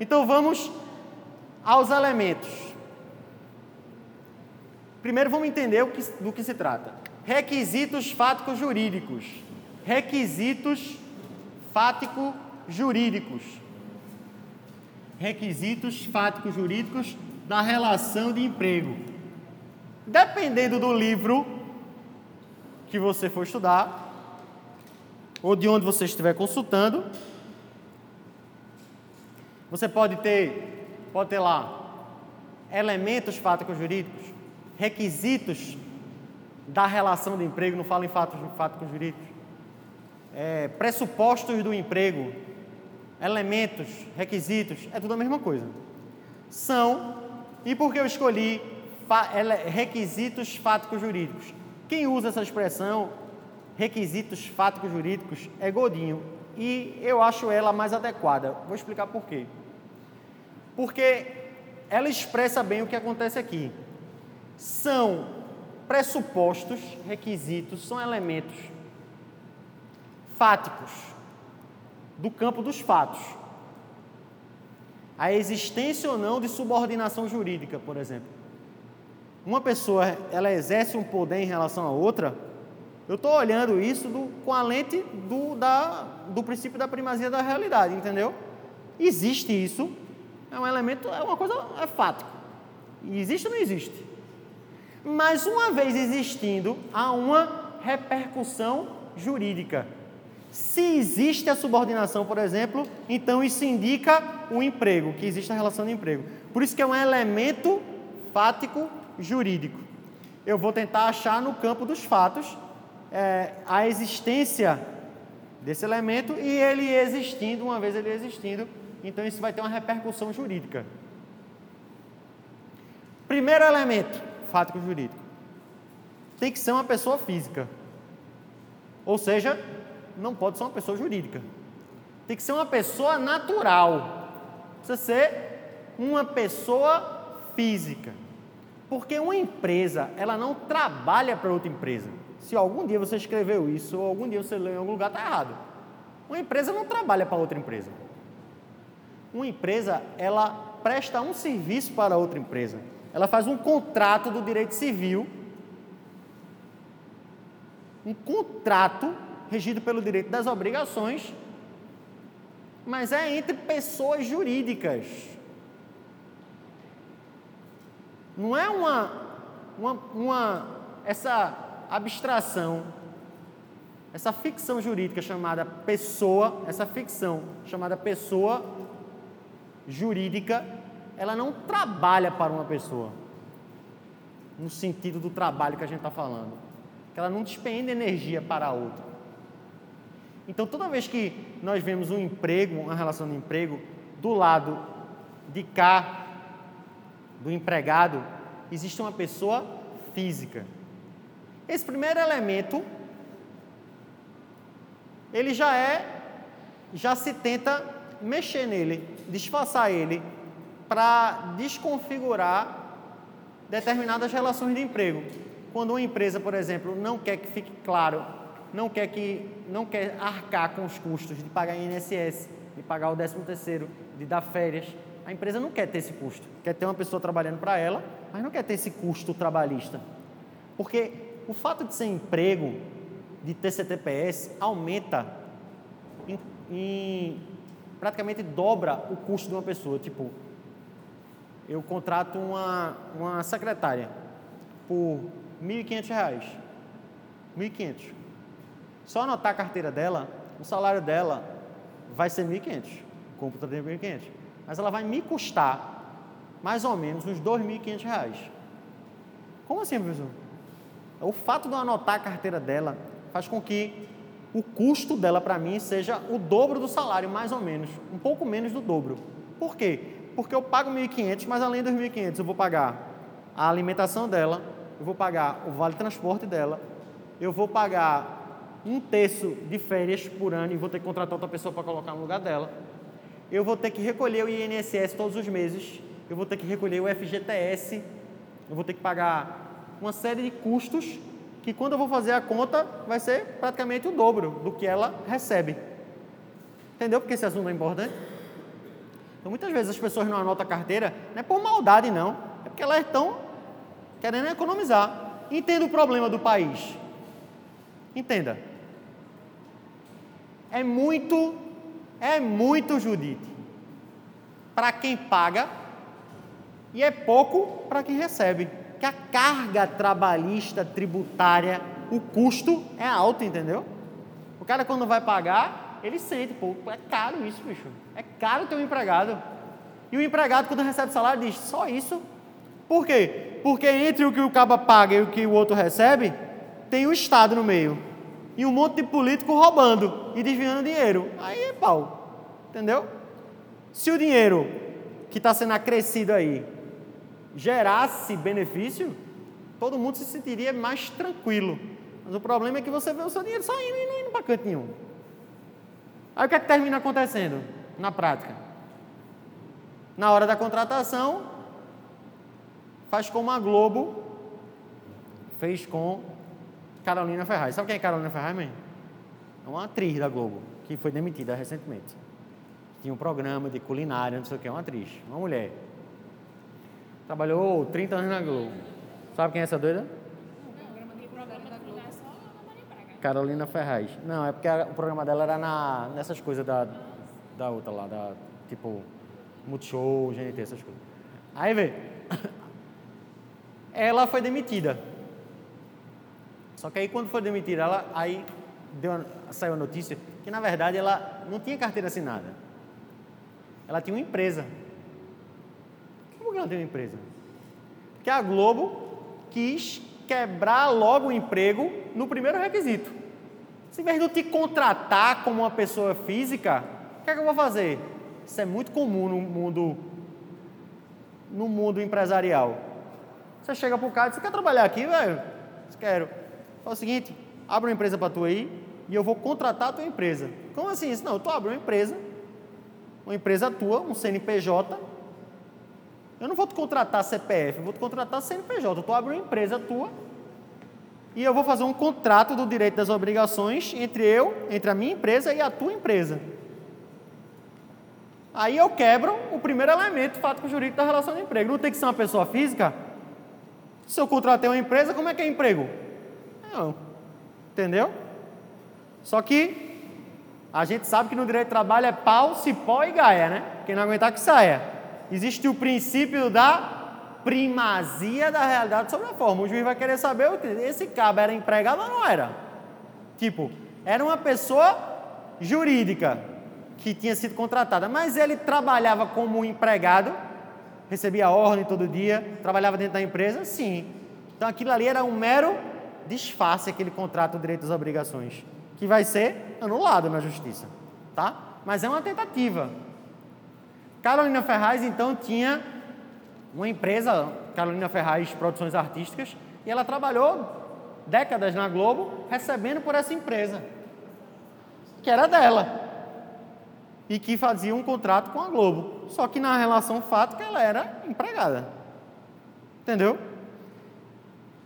Então vamos aos elementos. Primeiro vamos entender que, do que se trata. Requisitos fáticos jurídicos. Requisitos fático jurídicos. Requisitos fáticos jurídicos da relação de emprego. Dependendo do livro que você for estudar, ou de onde você estiver consultando, você pode ter, pode ter lá elementos fáticos jurídicos, requisitos da relação de emprego, não falo em fatos fáticos jurídicos, é, pressupostos do emprego, elementos, requisitos, é tudo a mesma coisa. São, e por que eu escolhi requisitos fáticos jurídicos? Quem usa essa expressão, requisitos fáticos jurídicos, é Godinho. E eu acho ela mais adequada. Vou explicar por quê. Porque ela expressa bem o que acontece aqui. São pressupostos, requisitos, são elementos fáticos do campo dos fatos. A existência ou não de subordinação jurídica, por exemplo. Uma pessoa, ela exerce um poder em relação a outra, eu estou olhando isso do, com a lente do, da, do princípio da primazia da realidade, entendeu? Existe isso, é um elemento, é uma coisa, é fato. Existe ou não existe? Mas uma vez existindo, há uma repercussão jurídica. Se existe a subordinação, por exemplo, então isso indica o emprego, que existe a relação de emprego. Por isso que é um elemento fático jurídico. Eu vou tentar achar no campo dos fatos é, a existência desse elemento e ele existindo, uma vez ele existindo, então isso vai ter uma repercussão jurídica. Primeiro elemento, fático jurídico. Tem que ser uma pessoa física. Ou seja, não pode ser uma pessoa jurídica. Tem que ser uma pessoa natural. Precisa ser uma pessoa física. Porque uma empresa, ela não trabalha para outra empresa. Se algum dia você escreveu isso ou algum dia você leu em algum lugar, está errado. Uma empresa não trabalha para outra empresa. Uma empresa, ela presta um serviço para outra empresa. Ela faz um contrato do direito civil, um contrato regido pelo direito das obrigações, mas é entre pessoas jurídicas. Não é uma, uma, uma essa abstração, essa ficção jurídica chamada pessoa, essa ficção chamada pessoa jurídica, ela não trabalha para uma pessoa, no sentido do trabalho que a gente está falando, que ela não despende energia para a outra. Então, toda vez que nós vemos um emprego, uma relação de emprego, do lado de cá, do empregado, existe uma pessoa física. Esse primeiro elemento, ele já é, já se tenta mexer nele, disfarçar ele, para desconfigurar determinadas relações de emprego. Quando uma empresa, por exemplo, não quer que fique claro, não quer que não quer arcar com os custos de pagar INSS, de pagar o 13 terceiro, de dar férias, a empresa não quer ter esse custo. Quer ter uma pessoa trabalhando para ela, mas não quer ter esse custo trabalhista. Porque o fato de ser emprego, de ter CTPS, aumenta em, em praticamente dobra o custo de uma pessoa. Tipo, eu contrato uma, uma secretária por R$ 1.500. 1.500. Só anotar a carteira dela, o salário dela vai ser 1.500. O computador é 1.500. Mas ela vai me custar mais ou menos uns R$ 2.500. Como assim, professor? O fato de eu anotar a carteira dela faz com que o custo dela para mim seja o dobro do salário, mais ou menos, um pouco menos do dobro. Por quê? Porque eu pago 1.500, mas além dos 1.500 eu vou pagar a alimentação dela, eu vou pagar o vale transporte dela, eu vou pagar um terço de férias por ano e vou ter que contratar outra pessoa para colocar no lugar dela. Eu vou ter que recolher o INSS todos os meses, eu vou ter que recolher o FGTS, eu vou ter que pagar uma série de custos que quando eu vou fazer a conta vai ser praticamente o dobro do que ela recebe. Entendeu porque esse assunto é importante? Então, muitas vezes as pessoas não anotam a carteira, não é por maldade, não. É porque elas estão querendo economizar. Entenda o problema do país. Entenda. É muito, é muito, Judite, para quem paga e é pouco para quem recebe. Que a carga trabalhista, tributária, o custo é alto, entendeu? O cara quando vai pagar, ele sente, pô, é caro isso, bicho. É caro ter um empregado. E o empregado, quando recebe salário, diz, só isso? Por quê? Porque entre o que o caba paga e o que o outro recebe, tem o Estado no meio. E um monte de político roubando e desviando dinheiro. Aí é pau. Entendeu? Se o dinheiro que está sendo acrescido aí gerasse benefício, todo mundo se sentiria mais tranquilo. Mas o problema é que você vê o seu dinheiro saindo e não indo para canto nenhum. Aí o que é que termina acontecendo na prática? Na hora da contratação, faz como a Globo fez com Carolina Ferraz. Sabe quem é Carolina Ferraz, mãe? É uma atriz da Globo, que foi demitida recentemente. Tinha um programa de culinária, não sei o que, uma atriz, uma mulher. Trabalhou 30 anos na Globo. Sabe quem é essa doida? Carolina Ferraz. Não, é porque a, o programa dela era na, nessas coisas da, da outra lá, da, tipo, Multishow, GNT, essas coisas. Aí vê, ela foi demitida. Só que aí quando foi demitida, ela aí deu, saiu a notícia que na verdade ela não tinha carteira assinada. Ela tinha uma empresa. Como que ela tem uma empresa? Porque a Globo quis quebrar logo o emprego no primeiro requisito. Se em vez de eu te contratar como uma pessoa física, o que, é que eu vou fazer? Isso é muito comum no mundo, no mundo empresarial. Você chega para o cara e diz, você quer trabalhar aqui, velho? Quero. Fala o seguinte, abre uma empresa para tu aí e eu vou contratar a tua empresa. Como assim? Não, tu abre uma empresa, uma empresa tua, um CNPJ, eu não vou te contratar CPF, eu vou te contratar CNPJ. Tu abre uma empresa tua e eu vou fazer um contrato do direito das obrigações entre eu, entre a minha empresa e a tua empresa. Aí eu quebro o primeiro elemento fato jurídico da relação de emprego. Não tem que ser uma pessoa física? Se eu contratei uma empresa, como é que é emprego? Não. Entendeu? Só que a gente sabe que no direito de trabalho é pau, cipó e gaia, né? Quem não aguentar que saia existe o princípio da primazia da realidade sobre a forma. O juiz vai querer saber esse cabo era empregado ou não era. Tipo, era uma pessoa jurídica que tinha sido contratada, mas ele trabalhava como empregado, recebia ordem todo dia, trabalhava dentro da empresa, sim. Então aquilo ali era um mero disfarce, aquele contrato direitos e obrigações, que vai ser anulado na justiça, tá? Mas é uma tentativa. Carolina Ferraz, então, tinha uma empresa, Carolina Ferraz Produções Artísticas, e ela trabalhou décadas na Globo recebendo por essa empresa, que era dela, e que fazia um contrato com a Globo. Só que na relação fática ela era empregada. Entendeu?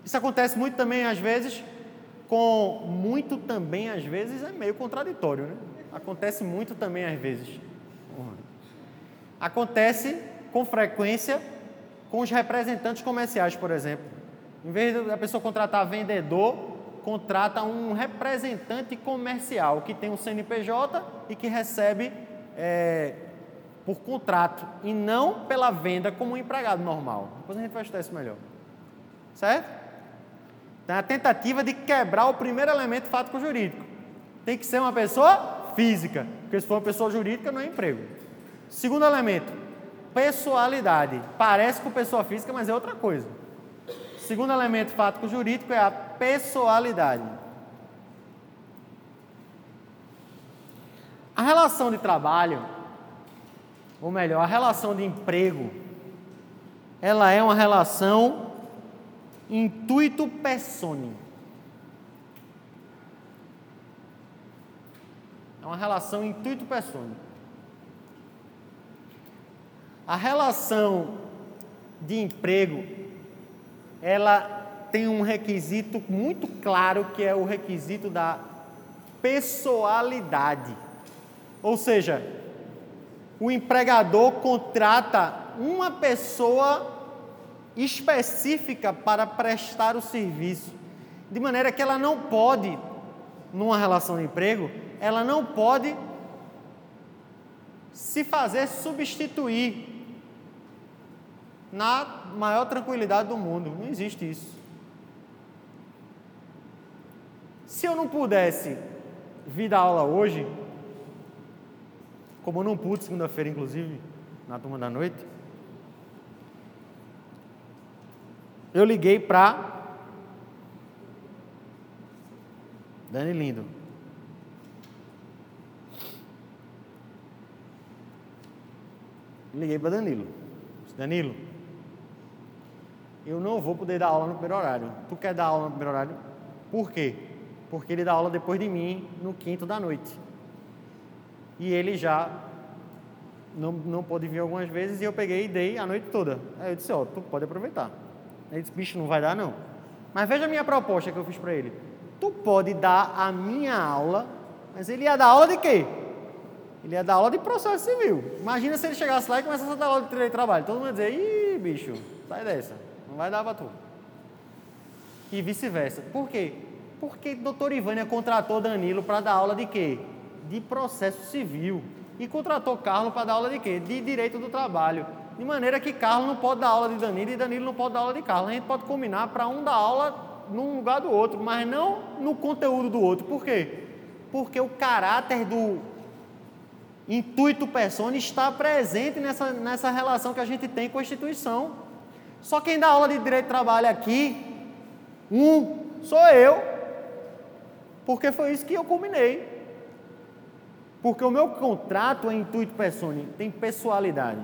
Isso acontece muito também, às vezes, com muito também, às vezes, é meio contraditório, né? Acontece muito também, às vezes. Acontece com frequência com os representantes comerciais, por exemplo. Em vez da pessoa contratar vendedor, contrata um representante comercial que tem um CNPJ e que recebe é, por contrato e não pela venda como um empregado normal. Depois a gente vai estudar isso melhor. Certo? Então, a tentativa de quebrar o primeiro elemento fático jurídico. Tem que ser uma pessoa física, porque se for uma pessoa jurídica não é emprego. Segundo elemento, pessoalidade. Parece com pessoa física, mas é outra coisa. Segundo elemento fático jurídico é a pessoalidade. A relação de trabalho, ou melhor, a relação de emprego, ela é uma relação intuito personae. É uma relação intuito personae. A relação de emprego, ela tem um requisito muito claro que é o requisito da pessoalidade. Ou seja, o empregador contrata uma pessoa específica para prestar o serviço, de maneira que ela não pode, numa relação de emprego, ela não pode se fazer substituir na maior tranquilidade do mundo. Não existe isso. Se eu não pudesse vir dar aula hoje, como eu não pude segunda-feira, inclusive, na turma da noite, eu liguei para Dani Lindo. Liguei para Danilo. Danilo, eu não vou poder dar aula no primeiro horário. Tu quer dar aula no primeiro horário? Por quê? Porque ele dá aula depois de mim no quinto da noite. E ele já não, não pôde vir algumas vezes e eu peguei e dei a noite toda. Aí eu disse, ó, oh, tu pode aproveitar. Ele disse, bicho, não vai dar não. Mas veja a minha proposta que eu fiz para ele. Tu pode dar a minha aula, mas ele ia dar aula de quê? Ele ia dar aula de processo civil. Imagina se ele chegasse lá e começasse a dar aula de de trabalho. Todo mundo ia dizer, ih, bicho, sai dessa. Não vai dar para tu. E vice-versa. Por quê? Porque doutor Ivânia contratou Danilo para dar aula de quê? De processo civil. E contratou Carlos para dar aula de quê? De direito do trabalho. De maneira que Carlos não pode dar aula de Danilo e Danilo não pode dar aula de Carlos. A gente pode combinar para um dar aula num lugar do outro, mas não no conteúdo do outro. Por quê? Porque o caráter do intuito persona está presente nessa, nessa relação que a gente tem com a instituição. Só quem dá aula de direito de trabalho aqui, um, sou eu, porque foi isso que eu combinei. Porque o meu contrato é intuito persone, tem pessoalidade.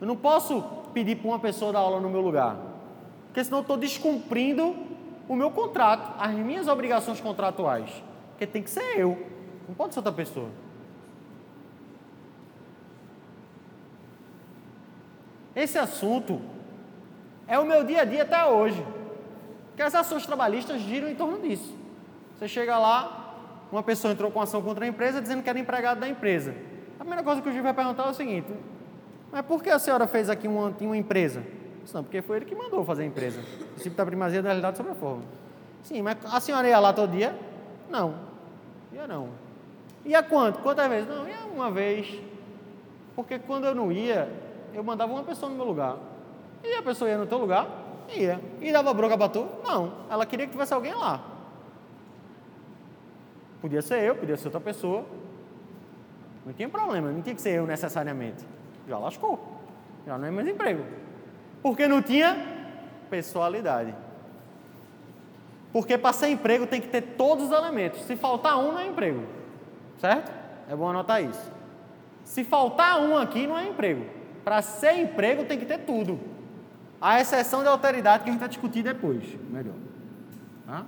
Eu não posso pedir para uma pessoa dar aula no meu lugar, porque senão eu estou descumprindo o meu contrato, as minhas obrigações contratuais. Porque tem que ser eu, não pode ser outra pessoa. Esse assunto é o meu dia a dia até hoje. Porque as ações trabalhistas giram em torno disso. Você chega lá, uma pessoa entrou com ação contra a empresa dizendo que era empregado da empresa. A primeira coisa que o juiz vai perguntar é o seguinte: mas por que a senhora fez aqui uma, uma empresa? Não, porque foi ele que mandou fazer a empresa. O princípio da primazia da realidade sobre a forma. Sim, mas a senhora ia lá todo dia? Não. Ia não. Ia quanto? Quantas vezes? Não, ia uma vez. Porque quando eu não ia, eu mandava uma pessoa no meu lugar. E a pessoa ia no teu lugar? Ia. E dava bronca para tu? Não. Ela queria que tivesse alguém lá. Podia ser eu, podia ser outra pessoa. Não tinha problema, não tinha que ser eu necessariamente. Já lascou. Já não é mais emprego. Porque não tinha pessoalidade. Porque para ser emprego tem que ter todos os elementos. Se faltar um, não é emprego. Certo? É bom anotar isso. Se faltar um aqui, não é emprego. Para ser emprego tem que ter tudo. A exceção da alteridade que a gente vai discutir depois, melhor. Tá?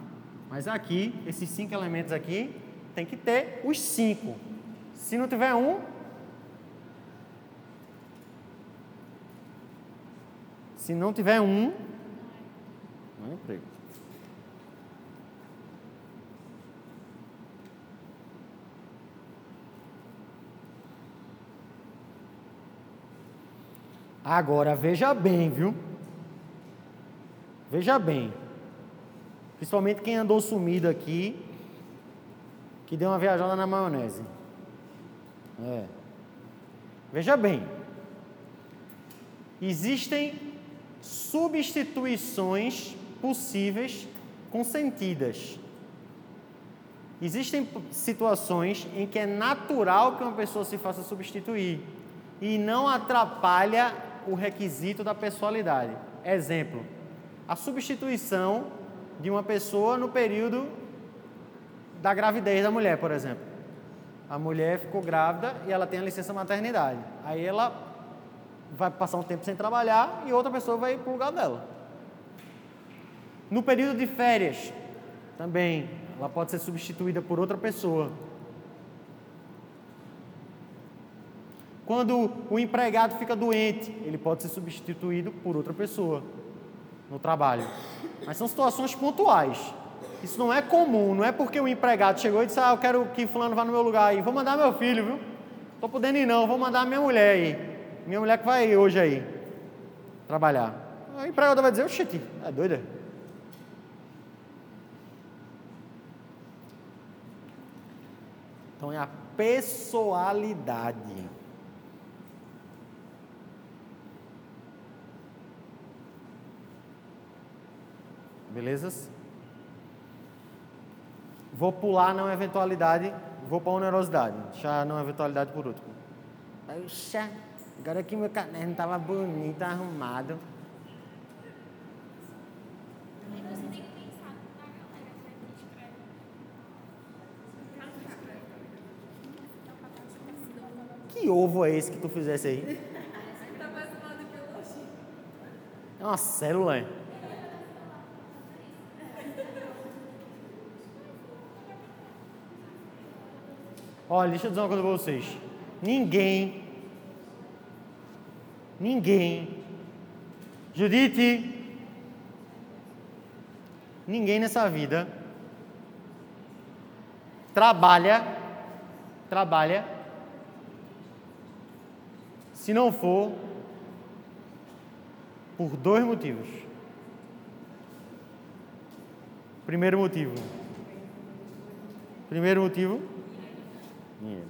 Mas aqui, esses cinco elementos aqui, tem que ter os cinco. Se não tiver um, se não tiver um, não é emprego. Agora veja bem, viu? Veja bem. Principalmente quem andou sumido aqui, que deu uma viajada na maionese. É. Veja bem. Existem substituições possíveis consentidas. Existem situações em que é natural que uma pessoa se faça substituir e não atrapalha o requisito da pessoalidade. Exemplo: a substituição de uma pessoa no período da gravidez da mulher, por exemplo. A mulher ficou grávida e ela tem a licença maternidade. Aí ela vai passar um tempo sem trabalhar e outra pessoa vai para o lugar dela. No período de férias, também, ela pode ser substituída por outra pessoa. Quando o empregado fica doente, ele pode ser substituído por outra pessoa no trabalho. Mas são situações pontuais. Isso não é comum, não é porque o empregado chegou e disse: Ah, eu quero que fulano vá no meu lugar aí, vou mandar meu filho, viu? Tô podendo ir não, vou mandar minha mulher aí. Minha mulher que vai hoje aí trabalhar. A empregada vai dizer, oxi, é doida? Então é a pessoalidade. Belezas? Vou pular na eventualidade, vou para a onerosidade. Deixar na eventualidade por último. Puxa, agora que meu caderno estava bonito, arrumado. Que ovo é esse que tu fizesse aí? É uma célula, é? Olha, deixa eu dizer uma coisa para vocês. Ninguém, ninguém, Judite, ninguém nessa vida trabalha, trabalha, se não for por dois motivos. Primeiro motivo. Primeiro motivo Dinheiro.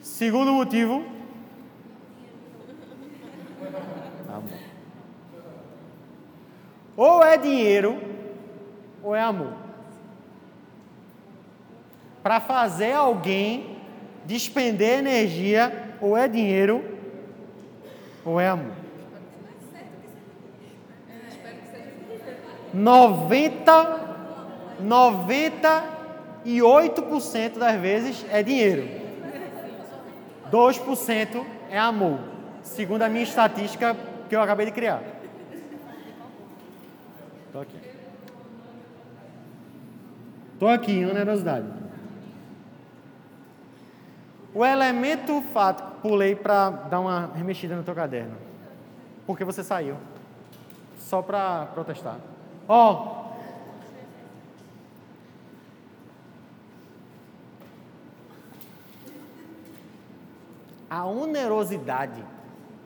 Segundo motivo. Amor. Ou é dinheiro, ou é amor. Para fazer alguém despender energia, ou é dinheiro, ou é amor. 90 98% das vezes é dinheiro. 2% é amor, segundo a minha estatística que eu acabei de criar. Estou aqui. Estou aqui em onerosidade. O elemento fato, pulei para dar uma remexida no teu caderno. Porque você saiu. Só para protestar. Ó, oh, A onerosidade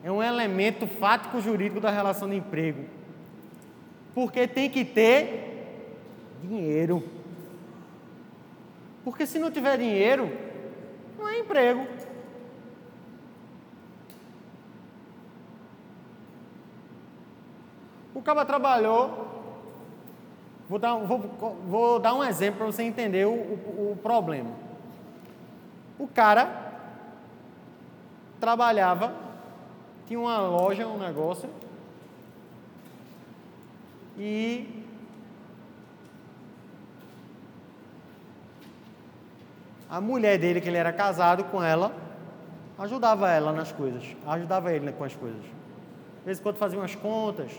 é um elemento fático jurídico da relação de emprego. Porque tem que ter dinheiro. Porque se não tiver dinheiro, não é emprego. O cara trabalhou. Vou dar, vou, vou dar um exemplo para você entender o, o, o problema. O cara trabalhava, tinha uma loja, um negócio, e a mulher dele, que ele era casado com ela, ajudava ela nas coisas, ajudava ele com as coisas. De vez em quando fazia umas contas,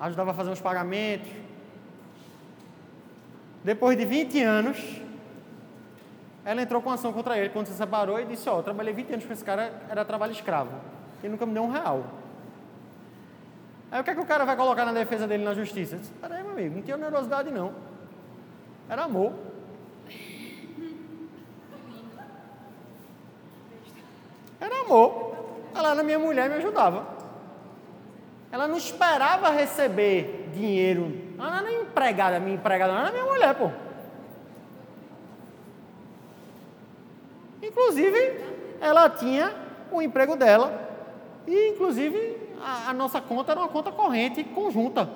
ajudava a fazer uns pagamentos. Depois de 20 anos, ela entrou com ação contra ele quando se separou e disse: Ó, oh, trabalhei 20 anos com esse cara, era trabalho escravo. Ele nunca me deu um real. Aí o que é que o cara vai colocar na defesa dele na justiça? Disse: Peraí, meu amigo, não tinha onerosidade não. Era amor. Era amor. Ela era minha mulher e me ajudava. Ela não esperava receber dinheiro. Ela não era empregada, minha empregada, ela era minha mulher, pô. Inclusive, ela tinha o emprego dela e, inclusive, a, a, nossa conta era uma conta corrente conjunta,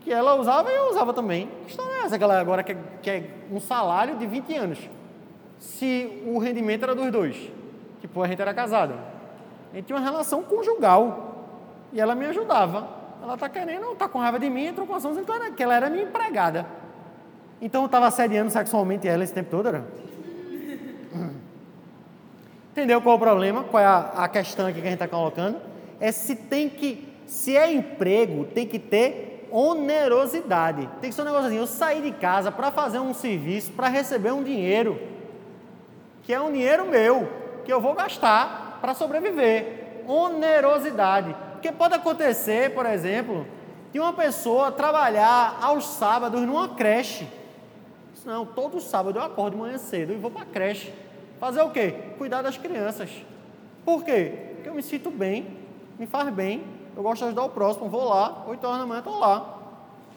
que ela usava e eu usava também. Que história é essa que ela agora quer, quer um salário de 20 anos, se o rendimento era dos dois? Tipo, a gente era casado. A gente tinha uma relação conjugal e ela me ajudava. Ela está querendo, está com raiva de mim, entrou com ação dizendo que ela era minha empregada. Então eu estava assediando sexualmente ela esse tempo todo, era? Entendeu qual é o problema? Qual é a, a questão aqui que a gente está colocando? É se tem que, se é emprego, tem que ter onerosidade. Tem que ser um negócio assim, eu saí de casa para fazer um serviço, para receber um dinheiro, que é um dinheiro meu, que eu vou gastar para sobreviver. Onerosidade. Porque pode acontecer, por exemplo, de uma pessoa trabalhar aos sábados numa creche, Não, todo sábado eu acordo de manhã cedo e vou para a creche. Fazer o quê? Cuidar das crianças. Por quê? Porque eu me sinto bem, me faz bem, eu gosto de ajudar o próximo, vou lá, 8 horas da manhã estou lá,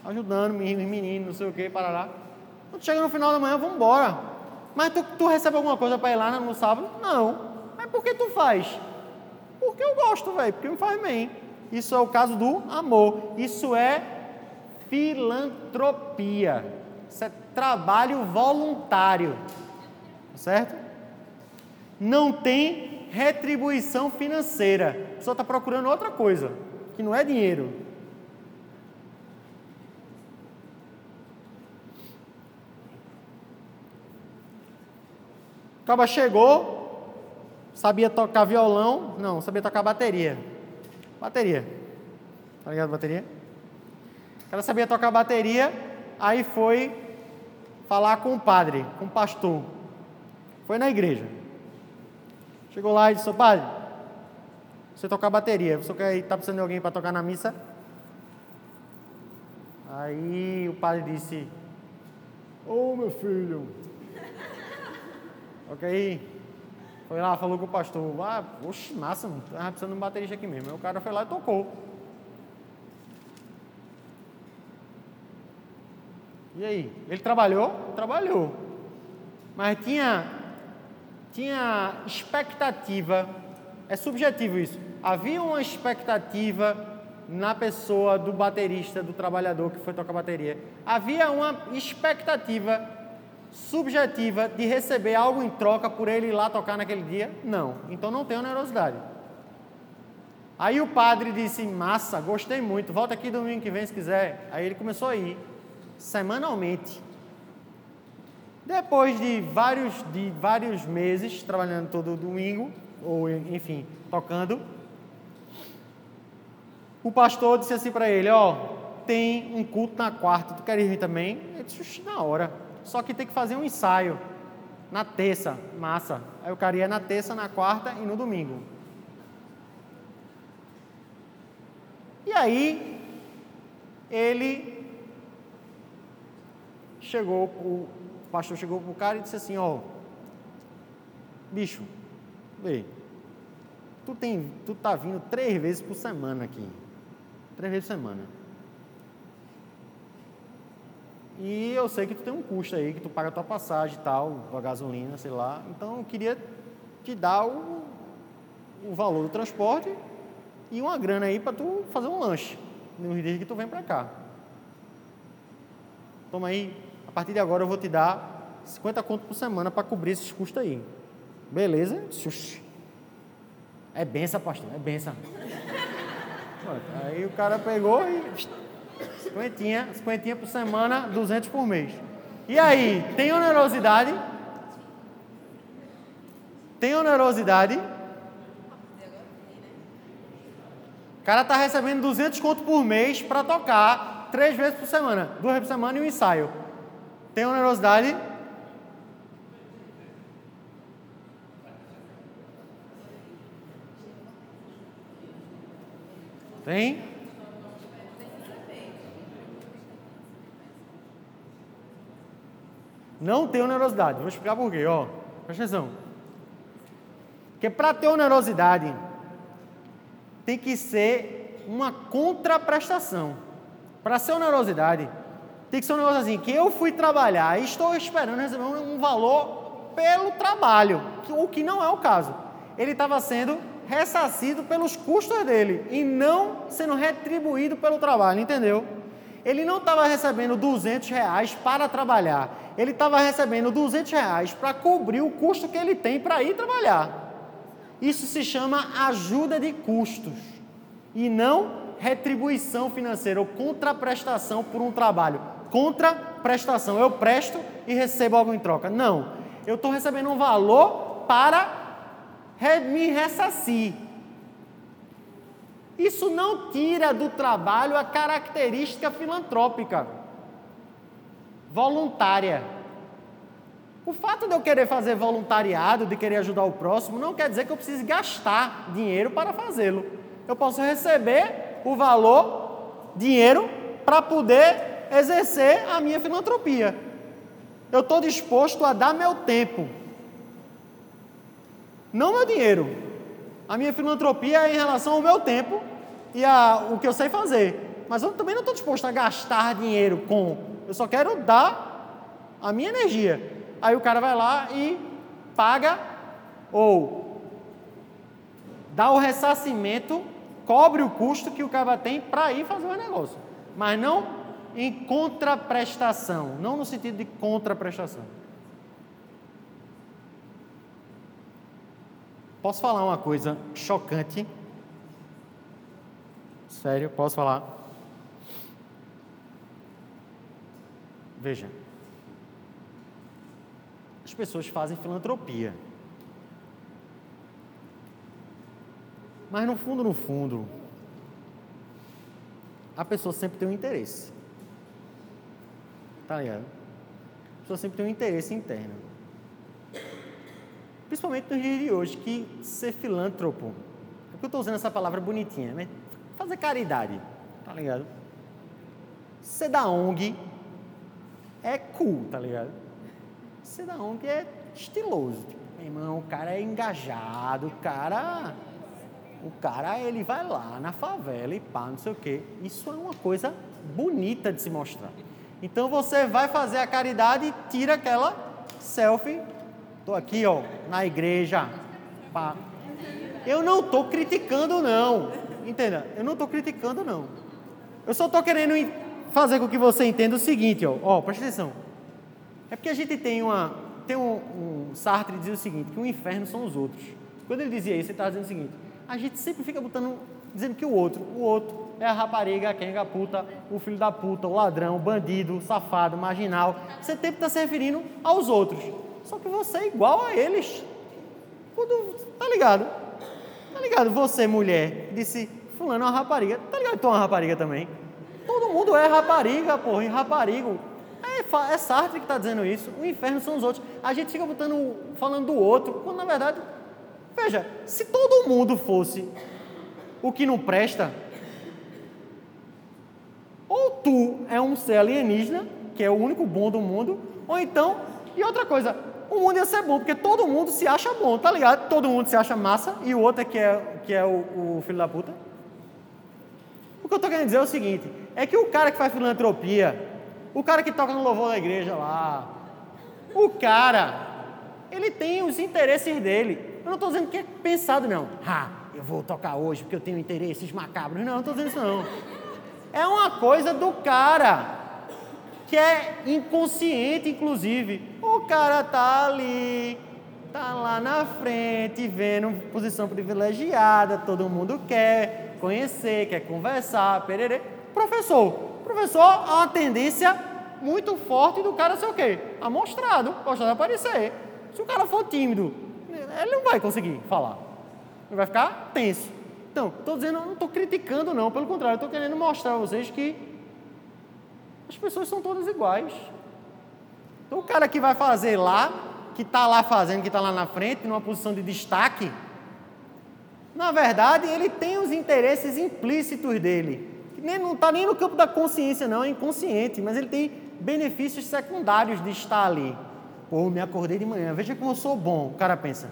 ajudando meninos, meninos, não sei o quê, parará. Quando chega no final da manhã, vamos embora. Mas tu, tu recebe alguma coisa para ir lá no sábado? Não. Mas por que tu faz? Porque eu gosto, velho, porque me faz bem. Isso é o caso do amor. Isso é filantropia. Isso é trabalho voluntário. Certo? Não tem retribuição financeira. A pessoa está procurando outra coisa, que não é dinheiro. O cara chegou, sabia tocar violão, não, sabia tocar bateria. Bateria. Tá ligado bateria? O cara sabia tocar bateria, aí foi falar com o padre, com o pastor. Foi na igreja. Chegou lá e disse, padre, você tocar bateria, você quer está precisando de alguém para tocar na missa? Aí o padre disse, ô oh, meu filho, ok? Foi lá, falou com o pastor, ah, oxe, massa, mano, estava precisando de um baterista aqui mesmo. Aí o cara foi lá e tocou. E aí? Ele trabalhou? Trabalhou. Mas tinha, tinha expectativa, é subjetivo isso. Havia uma expectativa na pessoa do baterista, do trabalhador que foi tocar bateria. Havia uma expectativa subjetiva de receber algo em troca por ele ir lá tocar naquele dia? Não. Então não tem onerosidade. Aí o padre disse: Massa, gostei muito, volta aqui domingo que vem se quiser. Aí ele começou a ir semanalmente. Depois de vários, de vários meses trabalhando todo domingo, ou enfim, tocando, o pastor disse assim para ele: Ó, tem um culto na quarta, tu quer ir também? Ele disse: Na hora. Só que tem que fazer um ensaio na terça, massa. Aí o cara ia na terça, na quarta e no domingo. E aí, ele chegou, pastor chegou para o cara e disse assim, ó, bicho, vê, tu, tem, tu tá vindo três vezes por semana aqui, três vezes por semana. E eu sei que tu tem um custo aí, que tu paga a tua passagem e tal, a gasolina, sei lá. Então eu queria te dar o, o valor do transporte e uma grana aí para tu fazer um lanche nos dias que tu vem para cá. Toma aí a partir de agora eu vou te dar 50 conto por semana para cobrir esses custos aí. Beleza? Xuxa. É benção, pastor, é benção. Aí o cara pegou e. Cinquentinha, cinquentinha por semana, 200 por mês. E aí, tem onerosidade? Tem onerosidade? O cara está recebendo 200 conto por mês para tocar três vezes por semana, duas vezes por semana e um ensaio. Tem onerosidade? Tem? Não tem onerosidade. Vou explicar por quê, ó. Presta atenção. Porque para ter onerosidade, tem que ser uma contraprestação. Para ser onerosidade, tem que ser um negócio assim, que eu fui trabalhar e estou esperando receber um valor pelo trabalho, o que não é o caso. Ele estava sendo ressarcido pelos custos dele e não sendo retribuído pelo trabalho, entendeu? Ele não estava recebendo 200 reais para trabalhar, ele estava recebendo 200 reais para cobrir o custo que ele tem para ir trabalhar. Isso se chama ajuda de custos e não retribuição financeira ou contraprestação por um trabalho contra prestação. Eu presto e recebo algo em troca. Não. Eu estou recebendo um valor para me ressarcir. Isso não tira do trabalho a característica filantrópica, voluntária. O fato de eu querer fazer voluntariado, de querer ajudar o próximo, não quer dizer que eu precise gastar dinheiro para fazê-lo. Eu posso receber o valor, dinheiro, para poder exercer a minha filantropia. Eu estou disposto a dar meu tempo. Não meu dinheiro. A minha filantropia é em relação ao meu tempo e a, o que eu sei fazer. Mas eu também não estou disposto a gastar dinheiro com. Eu só quero dar a minha energia. Aí o cara vai lá e paga ou dá o ressarcimento, cobre o custo que o cara tem para ir fazer o negócio. Mas não em contraprestação, não no sentido de contraprestação. Posso falar uma coisa chocante? Sério, posso falar? Veja. As pessoas fazem filantropia. Mas no fundo, no fundo, a pessoa sempre tem um interesse. Tá ligado? A pessoa sempre tem um interesse interno. Principalmente nos dias de hoje, que ser filântropo, é porque eu estou usando essa palavra bonitinha, né? Fazer caridade, tá ligado? Ser da ONG é cool, tá ligado? Ser da ONG é estiloso. Tipo, meu irmão, o cara é engajado, o cara. O cara, ele vai lá na favela e pá, não sei o quê. Isso é uma coisa bonita de se mostrar. Então você vai fazer a caridade e tira aquela selfie. Estou aqui, ó, na igreja. Pá. Eu não estou criticando, não. Entenda? Eu não estou criticando, não. Eu só estou querendo fazer com que você entenda o seguinte, ó. Ó, presta atenção. É porque a gente tem uma. Tem um, um Sartre dizia o seguinte, que o inferno são os outros. Quando ele dizia isso, ele estava dizendo o seguinte: a gente sempre fica botando, dizendo que o outro, o outro, é a rapariga, a quenga, a puta, o filho da puta, o ladrão, o bandido, o safado, o marginal. Você sempre está se referindo aos outros. Só que você é igual a eles. Quando, tá ligado? Tá ligado? Você, mulher, disse, fulano é uma rapariga. Tá ligado? Tu é uma rapariga também. Todo mundo é rapariga, porra, e raparigo. É, é Sartre que está dizendo isso. O inferno são os outros. A gente fica botando, falando do outro, quando na verdade, veja, se todo mundo fosse o que não presta, tu é um ser alienígena, que é o único bom do mundo, ou então, e outra coisa, o mundo ia ser bom, porque todo mundo se acha bom, tá ligado? Todo mundo se acha massa e o outro é que é, que é o, o filho da puta. O que eu estou querendo dizer é o seguinte: é que o cara que faz filantropia, o cara que toca no louvor da igreja lá, o cara, ele tem os interesses dele. Eu não estou dizendo que é pensado, não. Ah, eu vou tocar hoje porque eu tenho interesses macabros. Não, não estou dizendo isso, não. É uma coisa do cara, que é inconsciente, inclusive. O cara tá ali, tá lá na frente, vendo posição privilegiada, todo mundo quer conhecer, quer conversar, pererê. Professor, professor há uma tendência muito forte do cara ser o quê? Amostrado, gostar de aparecer. Se o cara for tímido, ele não vai conseguir falar. Ele vai ficar tenso. Então, estou dizendo, não estou criticando, não, pelo contrário, estou querendo mostrar a vocês que as pessoas são todas iguais. Então, o cara que vai fazer lá, que está lá fazendo, que está lá na frente, numa posição de destaque, na verdade, ele tem os interesses implícitos dele. Nem, não está nem no campo da consciência, não, é inconsciente, mas ele tem benefícios secundários de estar ali. Pô, me acordei de manhã, veja como eu sou bom. O cara pensa,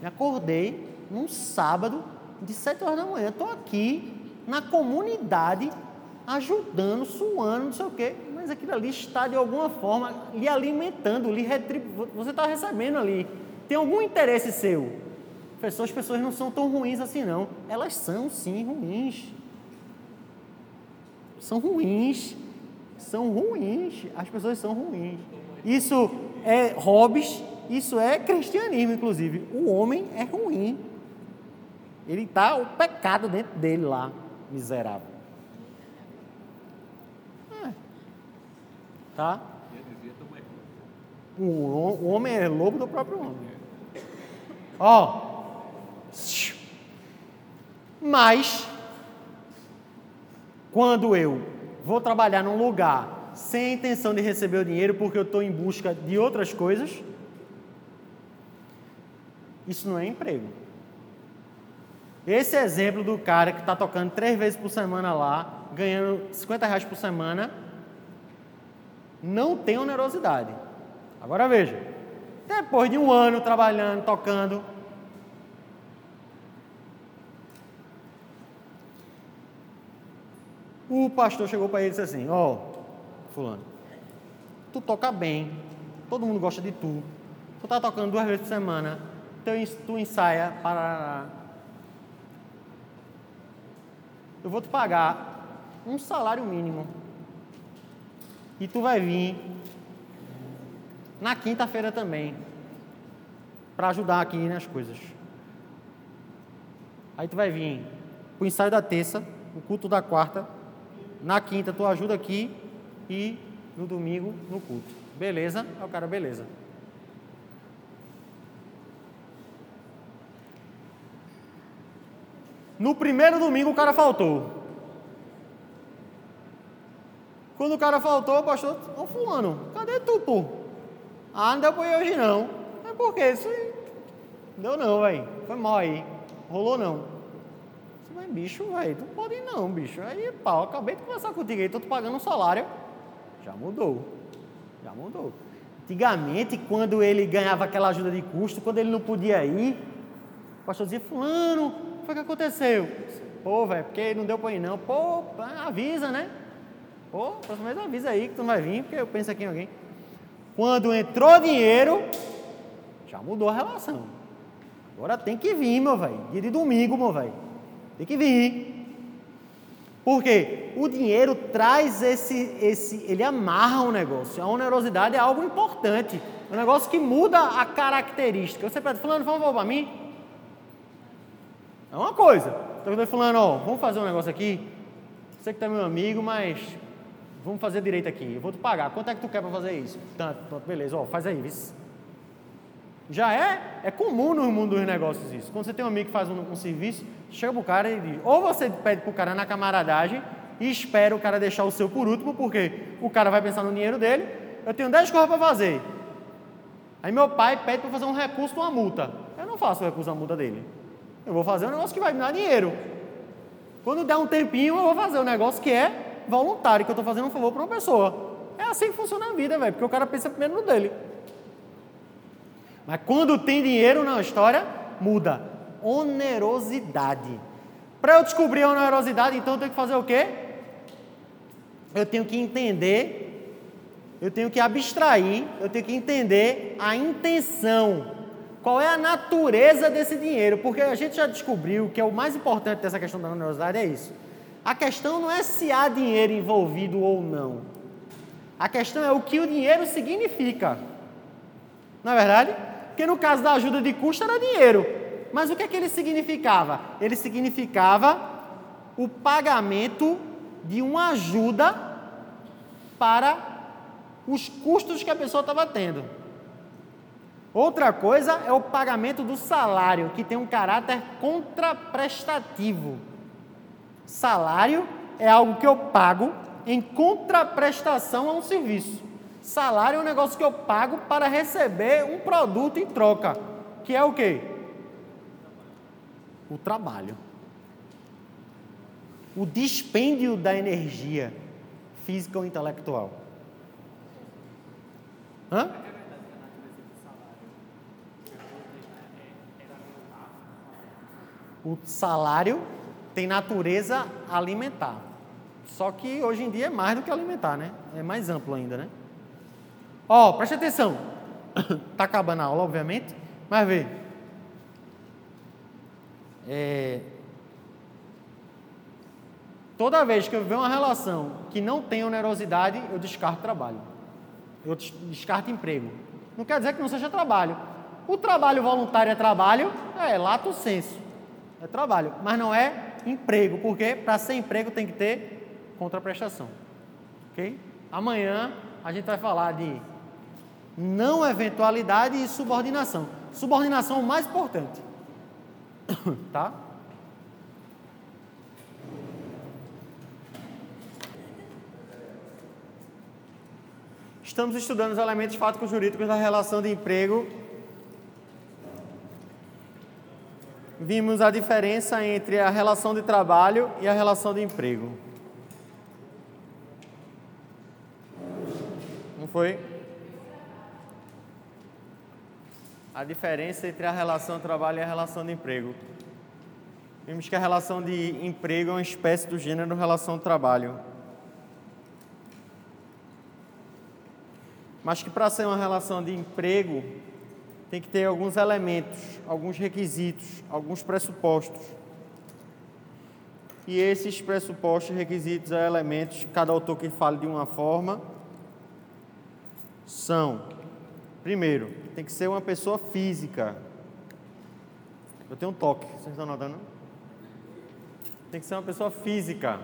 me acordei num sábado de 7 horas da manhã, estou aqui na comunidade, ajudando, suando, não sei o quê, mas aquilo ali está de alguma forma lhe alimentando, lhe retribuindo, você está recebendo ali, tem algum interesse seu. Pessoas, as pessoas não são tão ruins assim não, elas são sim ruins. São ruins, são ruins, as pessoas são ruins. Isso é hobbies, isso é cristianismo, inclusive. O homem é ruim. Ele está o pecado dentro dele lá, miserável. É. Tá? O, homem é lobo do próprio homem. Ó. Mas, quando eu vou trabalhar num lugar sem a intenção de receber o dinheiro porque eu estou em busca de outras coisas, isso não é emprego. Esse exemplo do cara que está tocando três vezes por semana lá, ganhando 50 reais por semana, não tem onerosidade. Agora veja, depois de um ano trabalhando, tocando, o pastor chegou para ele e disse assim: Ó, oh, Fulano, tu toca bem, todo mundo gosta de tu, tu tá tocando duas vezes por semana, tu ensaia para. Eu vou te pagar um salário mínimo. E tu vai vir na quinta-feira também para ajudar aqui nas coisas. Aí tu vai vir o ensaio da terça, o culto da quarta, na quinta tu ajuda aqui e no domingo no culto. Beleza? É o cara, beleza. No primeiro domingo o cara faltou. Quando o cara faltou, o pastor, ô fulano, cadê tu, pô? Ah, não deu pra ir hoje não. Mas por quê? Isso deu não, velho. Foi mal aí. Rolou não. Mas bicho, velho, tu pode ir não, bicho. Aí, pau, acabei de conversar contigo aí, tô te pagando um salário. Já mudou. Já mudou. Antigamente, quando ele ganhava aquela ajuda de custo, quando ele não podia ir, o pastor dizia, fulano, foi que aconteceu? Pô, velho, porque não deu pra ir não. Pô, avisa, né? Pô, próxima vez avisa aí que tu não vai vir, porque eu penso aqui em alguém. Quando entrou dinheiro, já mudou a relação. Agora tem que vir, meu velho. Dia de domingo, meu velho. Tem que vir. Porque o dinheiro traz esse, esse, ele amarra o negócio. A onerosidade é algo importante. É um negócio que muda a característica. Você pede, falando, por favor, para mim, é uma coisa. Estou falando, ó, vamos fazer um negócio aqui. Você que tá meu amigo, mas vamos fazer direito aqui. Eu vou te pagar. Quanto é que tu quer para fazer isso? Tanto, pronto, beleza. Ó, faz aí, vice. Já é, é comum no mundo dos negócios isso. Quando você tem um amigo que faz um, um serviço, chega pro cara e diz, ou você pede pro cara na camaradagem e espera o cara deixar o seu por último, porque o cara vai pensar no dinheiro dele. Eu tenho 10 coisas para fazer. Aí meu pai pede para fazer um recurso de uma multa. Eu não faço o recurso da multa dele. Eu vou fazer um negócio que vai me dar dinheiro. Quando der um tempinho, eu vou fazer um negócio que é voluntário, que eu estou fazendo um favor para uma pessoa. É assim que funciona a vida, velho, porque o cara pensa primeiro no dele. Mas quando tem dinheiro na história, muda. Onerosidade. Para eu descobrir a onerosidade, então eu tenho que fazer o quê? Eu tenho que entender, eu tenho que abstrair, eu tenho que entender a intenção qual é a natureza desse dinheiro? Porque a gente já descobriu que é o mais importante dessa questão da onerosidade é isso. A questão não é se há dinheiro envolvido ou não. A questão é o que o dinheiro significa. Não é verdade? Porque no caso da ajuda de custo era dinheiro. Mas o que é que ele significava? Ele significava o pagamento de uma ajuda para os custos que a pessoa estava tendo. Outra coisa é o pagamento do salário, que tem um caráter contraprestativo. Salário é algo que eu pago em contraprestação a um serviço. Salário é um negócio que eu pago para receber um produto em troca, que é o quê? O trabalho. O dispêndio da energia física ou intelectual. Hã? O salário tem natureza alimentar. Só que hoje em dia é mais do que alimentar, né? É mais amplo ainda, né? Ó, oh, preste atenção. tá acabando a aula, obviamente, mas vê. É... Toda vez que eu ver uma relação que não tem onerosidade, eu descarto trabalho. Eu descarto emprego. Não quer dizer que não seja trabalho. O trabalho voluntário é trabalho? É, lato senso é trabalho, mas não é emprego, porque para ser emprego tem que ter contraprestação. Ok? Amanhã a gente vai falar de não eventualidade e subordinação. Subordinação é o mais importante. tá? Estamos estudando os elementos fáticos jurídicos da relação de emprego vimos a diferença entre a relação de trabalho e a relação de emprego. Não foi? a diferença entre a relação de trabalho e a relação de emprego. Vimos que a relação de emprego é uma espécie do gênero relação de trabalho. Mas que para ser uma relação de emprego, tem que ter alguns elementos, alguns requisitos, alguns pressupostos. E esses pressupostos, requisitos e elementos, cada autor que fale de uma forma, são: primeiro, tem que ser uma pessoa física. Eu tenho um toque, vocês estão notando? Tem que ser uma pessoa física.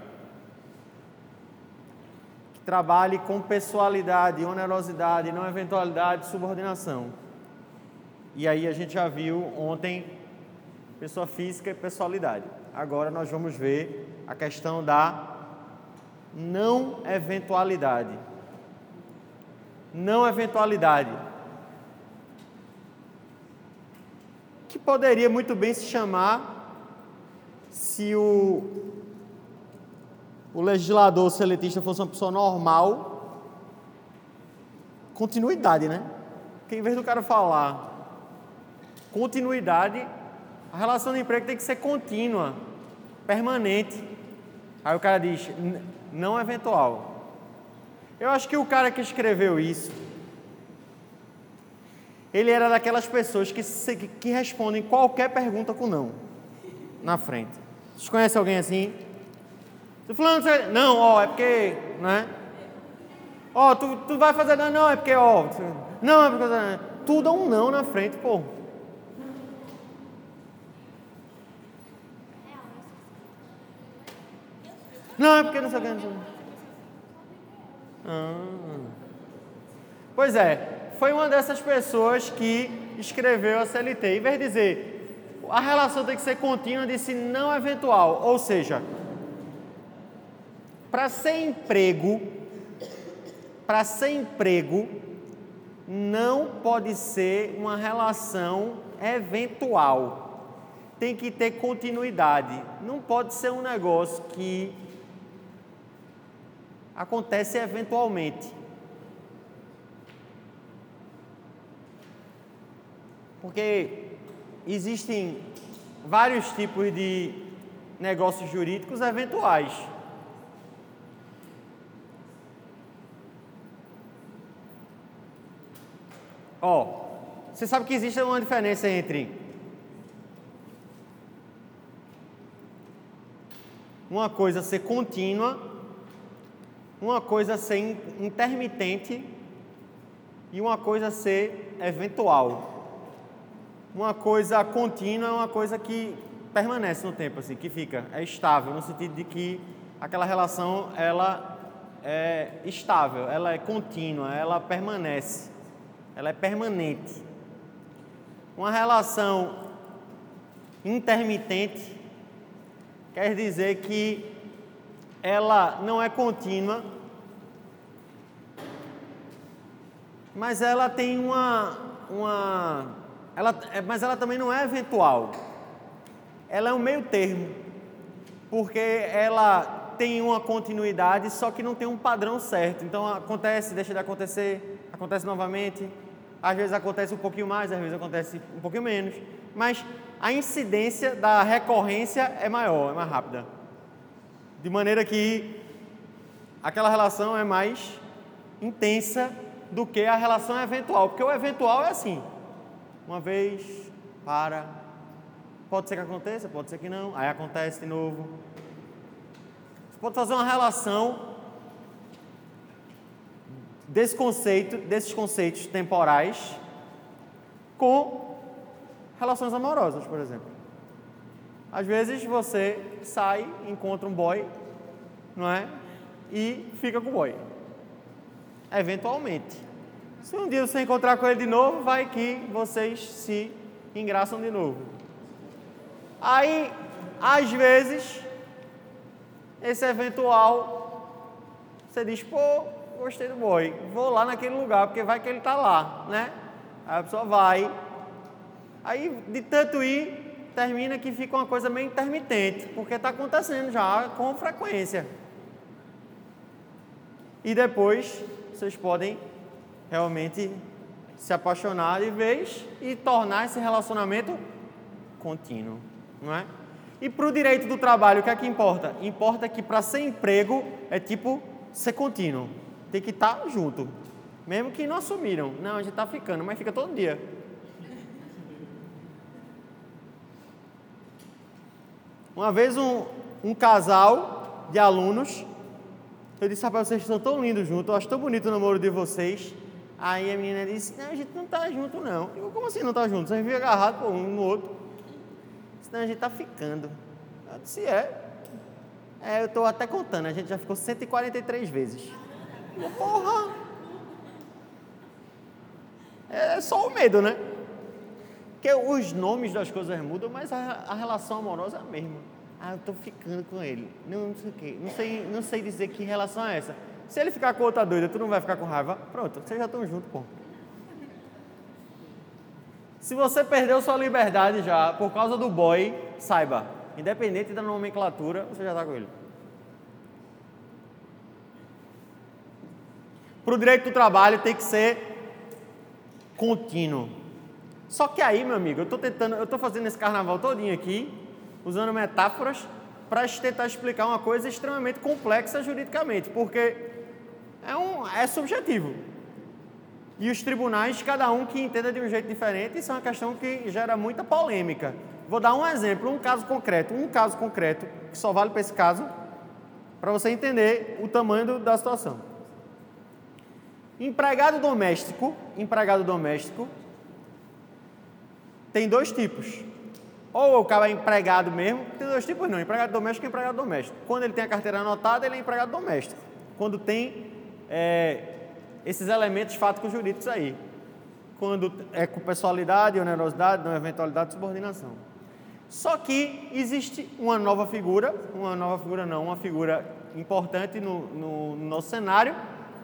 Que trabalhe com pessoalidade, onerosidade, não eventualidade, subordinação. E aí a gente já viu ontem pessoa física e pessoalidade. Agora nós vamos ver a questão da não eventualidade. Não eventualidade. Que poderia muito bem se chamar se o, o legislador seletista fosse uma pessoa normal, continuidade, né? Porque em vez do cara falar continuidade, a relação de emprego tem que ser contínua, permanente. Aí o cara diz, não eventual. Eu acho que o cara que escreveu isso, ele era daquelas pessoas que, que respondem qualquer pergunta com não, na frente. Vocês conhecem alguém assim? Tô falando, não, ó, é porque, né? Ó, tu, tu vai fazer, não, não, é porque, ó, não, é porque, tudo é um não na frente, pô. Não, é porque não sei o que. Ah. Pois é, foi uma dessas pessoas que escreveu a CLT. Em vez de dizer a relação tem que ser contínua, disse não eventual. Ou seja, para ser emprego, para ser emprego, não pode ser uma relação eventual. Tem que ter continuidade. Não pode ser um negócio que acontece eventualmente. Porque existem vários tipos de negócios jurídicos eventuais. Ó, oh, você sabe que existe uma diferença entre uma coisa ser contínua uma coisa ser intermitente e uma coisa ser eventual. Uma coisa contínua é uma coisa que permanece no tempo, assim, que fica, é estável, no sentido de que aquela relação ela é estável, ela é contínua, ela permanece, ela é permanente. Uma relação intermitente quer dizer que ela não é contínua, mas ela tem uma, uma ela, é, mas ela também não é eventual. Ela é um meio termo, porque ela tem uma continuidade, só que não tem um padrão certo. Então acontece, deixa de acontecer, acontece novamente, às vezes acontece um pouquinho mais, às vezes acontece um pouquinho menos, mas a incidência da recorrência é maior, é mais rápida. De maneira que aquela relação é mais intensa do que a relação eventual, porque o eventual é assim: uma vez, para, pode ser que aconteça, pode ser que não, aí acontece de novo. Você pode fazer uma relação desse conceito, desses conceitos temporais com relações amorosas, por exemplo. Às vezes você sai, encontra um boy, não é? E fica com o boy. Eventualmente. Se um dia você encontrar com ele de novo, vai que vocês se engraçam de novo. Aí, às vezes, esse eventual, você diz, pô, gostei do boy, vou lá naquele lugar, porque vai que ele está lá, né? Aí a pessoa vai. Aí, de tanto ir, termina que fica uma coisa meio intermitente, porque está acontecendo já com frequência. E depois vocês podem realmente se apaixonar de vez e tornar esse relacionamento contínuo, não é? E para o direito do trabalho, o que é que importa? Importa que para ser emprego é tipo ser contínuo. Tem que estar tá junto. Mesmo que não assumiram. Não, a gente está ficando, mas fica todo dia. Uma vez um, um casal de alunos, eu disse, rapaz, vocês estão tão lindos juntos, eu acho tão bonito o namoro de vocês. Aí a menina disse, não, a gente não está junto não. Eu como assim não está junto? Vocês vivem agarrados um no outro. Senão a gente está ficando. Eu disse, é. É, eu estou até contando, a gente já ficou 143 vezes. Porra! É só o medo, né? Porque os nomes das coisas mudam, mas a, a relação amorosa é a mesma. Ah, eu estou ficando com ele. Não, não sei o quê. Não sei, não sei dizer que relação é essa. Se ele ficar com outra doida, tu não vai ficar com raiva? Pronto, vocês já estão juntos, pô. Se você perdeu sua liberdade já por causa do boy, saiba, independente da nomenclatura, você já está com ele. Para o direito do trabalho tem que ser contínuo. Só que aí, meu amigo, eu estou tentando, eu estou fazendo esse carnaval todinho aqui, usando metáforas para tentar explicar uma coisa extremamente complexa juridicamente, porque é, um, é subjetivo. E os tribunais, cada um que entenda de um jeito diferente, isso é uma questão que gera muita polêmica. Vou dar um exemplo, um caso concreto, um caso concreto, que só vale para esse caso, para você entender o tamanho da situação. Empregado doméstico, empregado doméstico, tem dois tipos. Ou o cara é empregado mesmo, tem dois tipos não, empregado doméstico e empregado doméstico. Quando ele tem a carteira anotada, ele é empregado doméstico. Quando tem é, esses elementos fáticos jurídicos aí. Quando é com pessoalidade, onerosidade, não eventualidade, subordinação. Só que existe uma nova figura, uma nova figura não, uma figura importante no, no, no nosso cenário,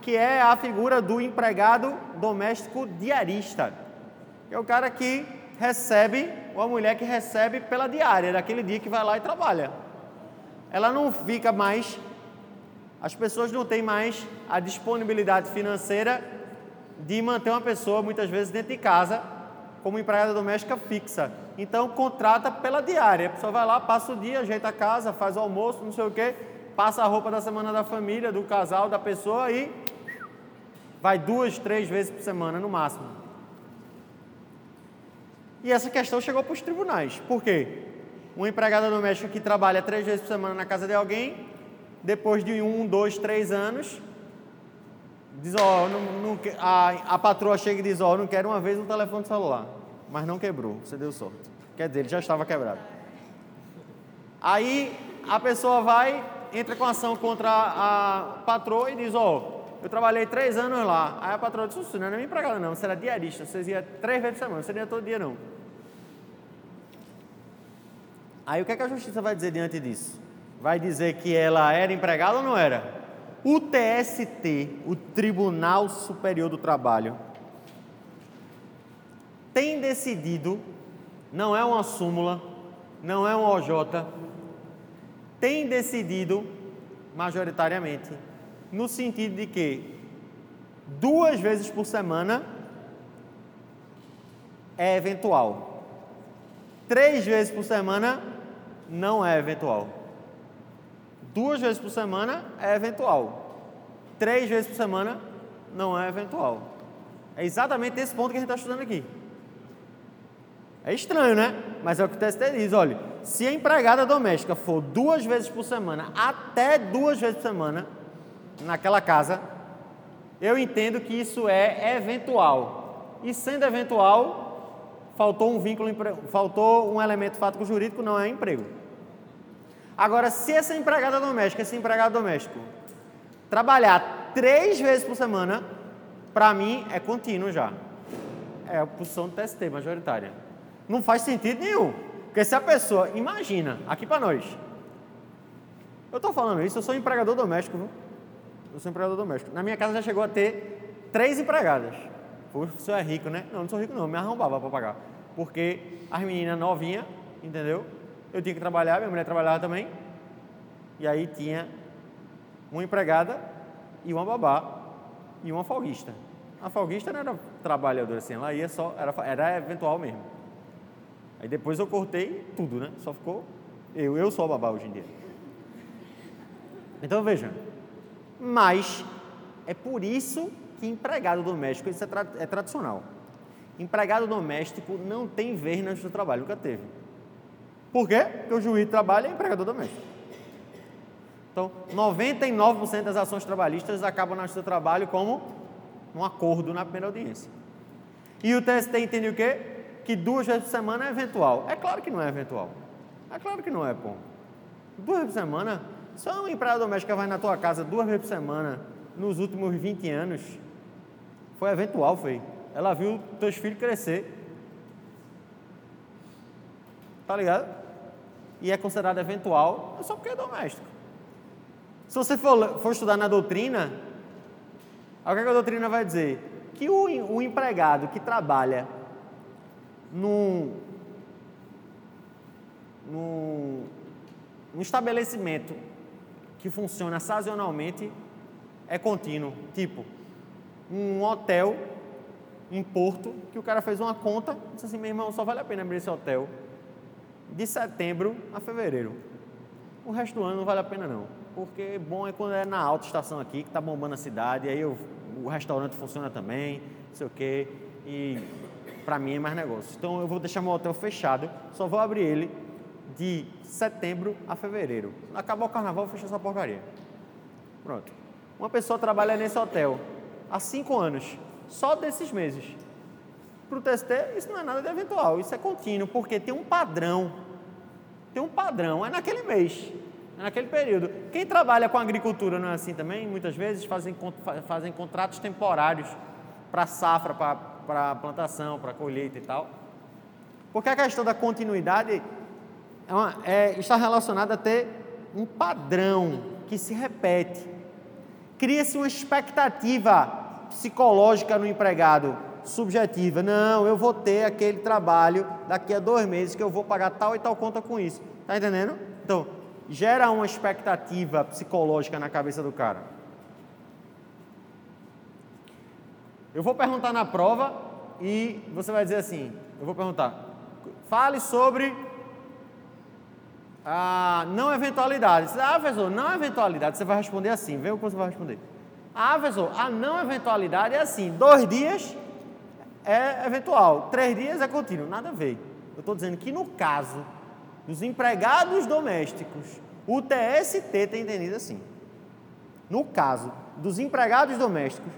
que é a figura do empregado doméstico diarista. Que é o cara que recebe, ou a mulher que recebe pela diária, daquele dia que vai lá e trabalha. Ela não fica mais as pessoas não têm mais a disponibilidade financeira de manter uma pessoa, muitas vezes, dentro de casa, como empregada doméstica fixa. Então, contrata pela diária. A pessoa vai lá, passa o dia, ajeita a casa, faz o almoço, não sei o quê, passa a roupa da semana da família, do casal, da pessoa e vai duas, três vezes por semana, no máximo. E essa questão chegou para os tribunais. Por quê? Uma empregada doméstica que trabalha três vezes por semana na casa de alguém depois de um, dois, três anos, diz, ó, a, a patroa chega e diz, ó, não quero uma vez um telefone celular, mas não quebrou, você deu sorte. Quer dizer, ele já estava quebrado. Aí a pessoa vai, entra com ação contra a, a patroa e diz, ó, eu trabalhei três anos lá. Aí a patroa disse, não é minha empregada não, você era diarista, você ia três vezes por semana, você não ia todo dia não. Aí o que, é que a justiça vai dizer diante disso? vai dizer que ela era empregada ou não era? O TST, o Tribunal Superior do Trabalho, tem decidido, não é uma súmula, não é um OJ, tem decidido majoritariamente no sentido de que duas vezes por semana é eventual. Três vezes por semana não é eventual. Duas vezes por semana é eventual. Três vezes por semana não é eventual. É exatamente esse ponto que a gente está estudando aqui. É estranho, né? Mas é o que o TST diz: olha, se a empregada doméstica for duas vezes por semana, até duas vezes por semana, naquela casa, eu entendo que isso é eventual. E sendo eventual, faltou um vínculo, faltou um elemento fático jurídico, não é emprego. Agora, se essa empregada doméstica, esse empregado doméstico, trabalhar três vezes por semana, para mim é contínuo já. É a posição do TST majoritária. Não faz sentido nenhum. Porque se a pessoa, imagina, aqui para nós, eu estou falando isso, eu sou empregador doméstico, viu? Eu sou empregador doméstico. Na minha casa já chegou a ter três empregadas. O senhor é rico, né? Não, não sou rico não, me arrombava para pagar. Porque as meninas novinhas, entendeu? eu tinha que trabalhar, minha mulher trabalhava também. E aí tinha uma empregada e uma babá e uma folguista. A folguista não era trabalhadora assim, ela ia só, era, era eventual mesmo. Aí depois eu cortei tudo, né? Só ficou eu, eu sou a babá hoje em dia. Então veja, mas é por isso que empregado doméstico, isso é, tra é tradicional. Empregado doméstico não tem vez no seu trabalho, nunca teve. Por quê? Porque o juiz trabalha é empregador doméstico. Então, 99% das ações trabalhistas acabam no seu trabalho como um acordo na primeira audiência. E o TST entende o quê? Que duas vezes por semana é eventual. É claro que não é eventual. É claro que não é, pô. Duas vezes por semana. Só uma empregada doméstica vai na tua casa duas vezes por semana nos últimos 20 anos. Foi eventual, foi. Ela viu teus filhos crescer. Tá ligado? E é considerado eventual só porque é doméstico. Se você for, for estudar na doutrina, o que a doutrina vai dizer? Que o, o empregado que trabalha num, num, num estabelecimento que funciona sazonalmente é contínuo. Tipo, um hotel em Porto, que o cara fez uma conta, disse assim, meu irmão, só vale a pena abrir esse hotel de setembro a fevereiro. O resto do ano não vale a pena não, porque bom é quando é na alta estação aqui, que está bombando a cidade, aí eu, o restaurante funciona também, não sei o quê, e para mim é mais negócio. Então eu vou deixar meu hotel fechado, só vou abrir ele de setembro a fevereiro. Acabar o carnaval, fecha essa porcaria. Pronto. Uma pessoa trabalha nesse hotel há cinco anos, só desses meses. Para o TST, isso não é nada de eventual, isso é contínuo, porque tem um padrão. Tem um padrão, é naquele mês, é naquele período. Quem trabalha com agricultura não é assim também? Muitas vezes fazem, fazem contratos temporários para safra, para plantação, para colheita e tal. Porque a questão da continuidade é uma, é, está relacionada a ter um padrão que se repete. Cria-se uma expectativa psicológica no empregado, subjetiva. Não, eu vou ter aquele trabalho daqui a dois meses que eu vou pagar tal e tal conta com isso. Está entendendo? Então, gera uma expectativa psicológica na cabeça do cara. Eu vou perguntar na prova e você vai dizer assim: eu vou perguntar, fale sobre a não eventualidade. Ah, professor, não eventualidade. Você vai responder assim, vê o que você vai responder. Ah, professor, a não eventualidade é assim: dois dias é eventual, três dias é contínuo. Nada a ver. Eu estou dizendo que no caso dos empregados domésticos, o TST tem entendido assim. No caso dos empregados domésticos,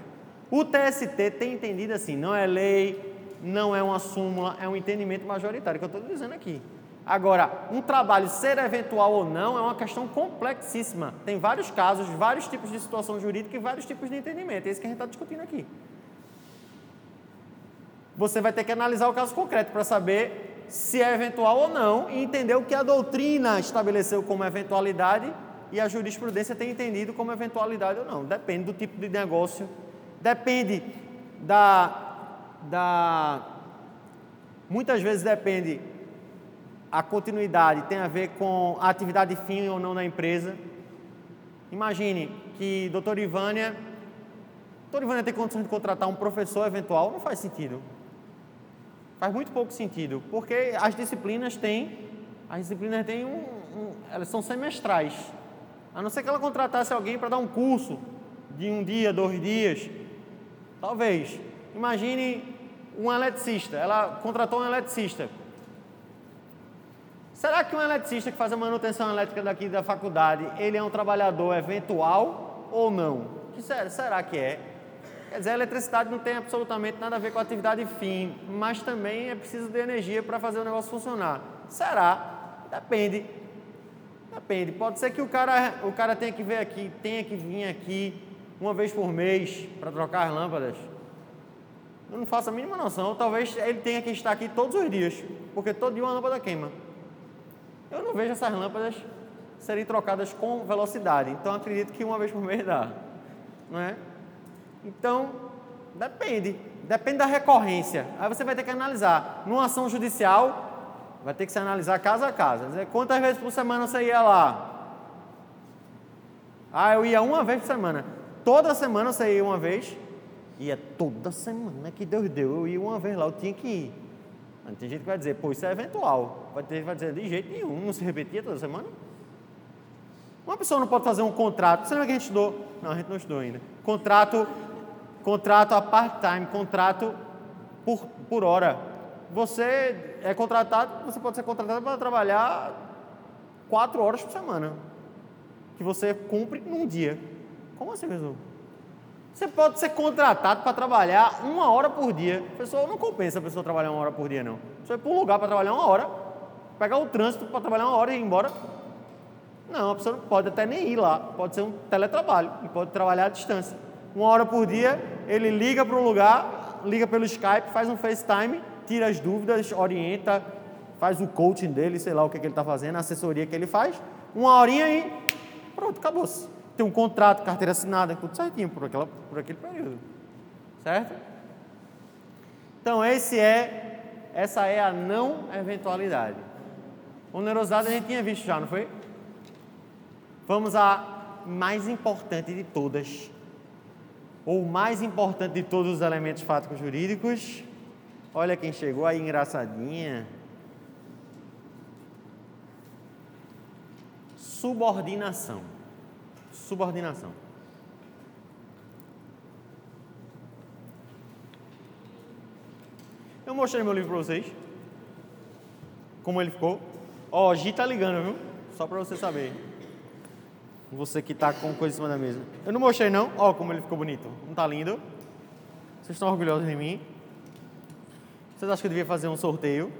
o TST tem entendido assim. Não é lei, não é uma súmula, é um entendimento majoritário que eu estou dizendo aqui. Agora, um trabalho ser eventual ou não é uma questão complexíssima. Tem vários casos, vários tipos de situação jurídica e vários tipos de entendimento. É isso que a gente está discutindo aqui. Você vai ter que analisar o caso concreto para saber se é eventual ou não e entender o que a doutrina estabeleceu como eventualidade e a jurisprudência tem entendido como eventualidade ou não. Depende do tipo de negócio, depende da. da muitas vezes depende a continuidade tem a ver com a atividade fim ou não da empresa. Imagine que doutor Ivânia, doutor Ivânia tem condição de contratar um professor eventual, não faz sentido. Faz muito pouco sentido, porque as disciplinas têm, as disciplinas têm um, um elas são semestrais. A não ser que ela contratasse alguém para dar um curso de um dia, dois dias, talvez. Imagine um eletricista, ela contratou um eletricista Será que um eletricista que faz a manutenção elétrica daqui da faculdade, ele é um trabalhador eventual ou não? Que será que é? Quer dizer, a eletricidade não tem absolutamente nada a ver com a atividade fim, mas também é preciso de energia para fazer o negócio funcionar. Será? Depende. Depende. Pode ser que o cara, o cara tenha que vir aqui, tenha que vir aqui uma vez por mês para trocar as lâmpadas. Eu não faço a mínima noção. Talvez ele tenha que estar aqui todos os dias, porque todo dia uma lâmpada queima. Eu não vejo essas lâmpadas serem trocadas com velocidade, então acredito que uma vez por mês dá, não é? Então, depende, depende da recorrência. Aí você vai ter que analisar. Numa ação judicial, vai ter que se analisar casa a. Dizer, quantas vezes por semana você ia lá? Ah, eu ia uma vez por semana. Toda semana você ia uma vez? É toda semana que Deus deu. Eu ia uma vez lá, eu tinha que ir. Mas tem gente que vai dizer, pô, isso é eventual. Vai ter vai dizer, de jeito nenhum, não se repetia toda semana. Uma pessoa não pode fazer um contrato. Você lembra que a gente estudou? Não, a gente não estudou ainda. Contrato, contrato a part-time, contrato por, por hora. Você é contratado, você pode ser contratado para trabalhar quatro horas por semana. Que você cumpre num dia. Como assim, pessoal? Você pode ser contratado para trabalhar uma hora por dia. A pessoa não compensa a pessoa trabalhar uma hora por dia, não. Você vai para um lugar para trabalhar uma hora, pegar o trânsito para trabalhar uma hora e ir embora. Não, a pessoa pode até nem ir lá. Pode ser um teletrabalho, e pode trabalhar à distância. Uma hora por dia, ele liga para um lugar, liga pelo Skype, faz um FaceTime, tira as dúvidas, orienta, faz o coaching dele, sei lá o que, que ele está fazendo, a assessoria que ele faz. Uma horinha e pronto, acabou-se tem um contrato, carteira assinada, tudo certinho por, aquela, por aquele período. Certo? Então, esse é, essa é a não eventualidade. Onerosidade a gente tinha visto já, não foi? Vamos à mais importante de todas, ou mais importante de todos os elementos fáticos jurídicos. Olha quem chegou aí, engraçadinha. Subordinação subordinação. Eu mostrei meu livro para vocês. Como ele ficou. Ó, oh, Gi tá ligando, viu? Só para você saber. Você que tá com coisa em cima da mesa. Eu não mostrei não. Ó, oh, como ele ficou bonito. Não tá lindo? Vocês estão orgulhosos de mim? Vocês acham que eu devia fazer um sorteio?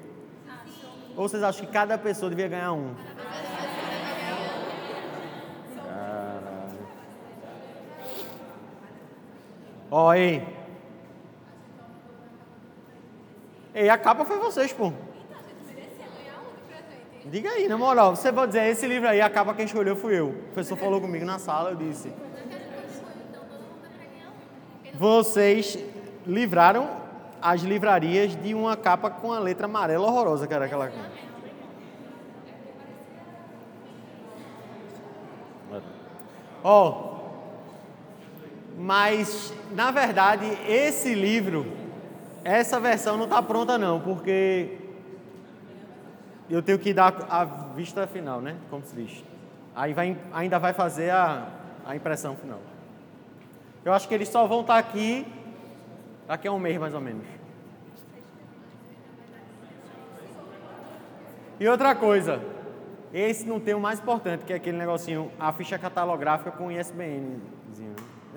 Ou vocês acham que cada pessoa devia ganhar um? Ó, ei. Ei, a capa foi vocês, pô. Diga aí, na moral, você pode dizer, esse livro aí, a capa quem escolheu fui eu. O professor falou comigo na sala, eu disse. Vocês livraram as livrarias de uma capa com a letra amarela horrorosa, era aquela. Ó, oh, mas, na verdade, esse livro, essa versão não está pronta não, porque eu tenho que dar a vista final, né? Como se diz. Aí vai, ainda vai fazer a, a impressão final. Eu acho que eles só vão estar tá aqui daqui a um mês, mais ou menos. E outra coisa, esse não tem o mais importante, que é aquele negocinho, a ficha catalográfica com ISBN.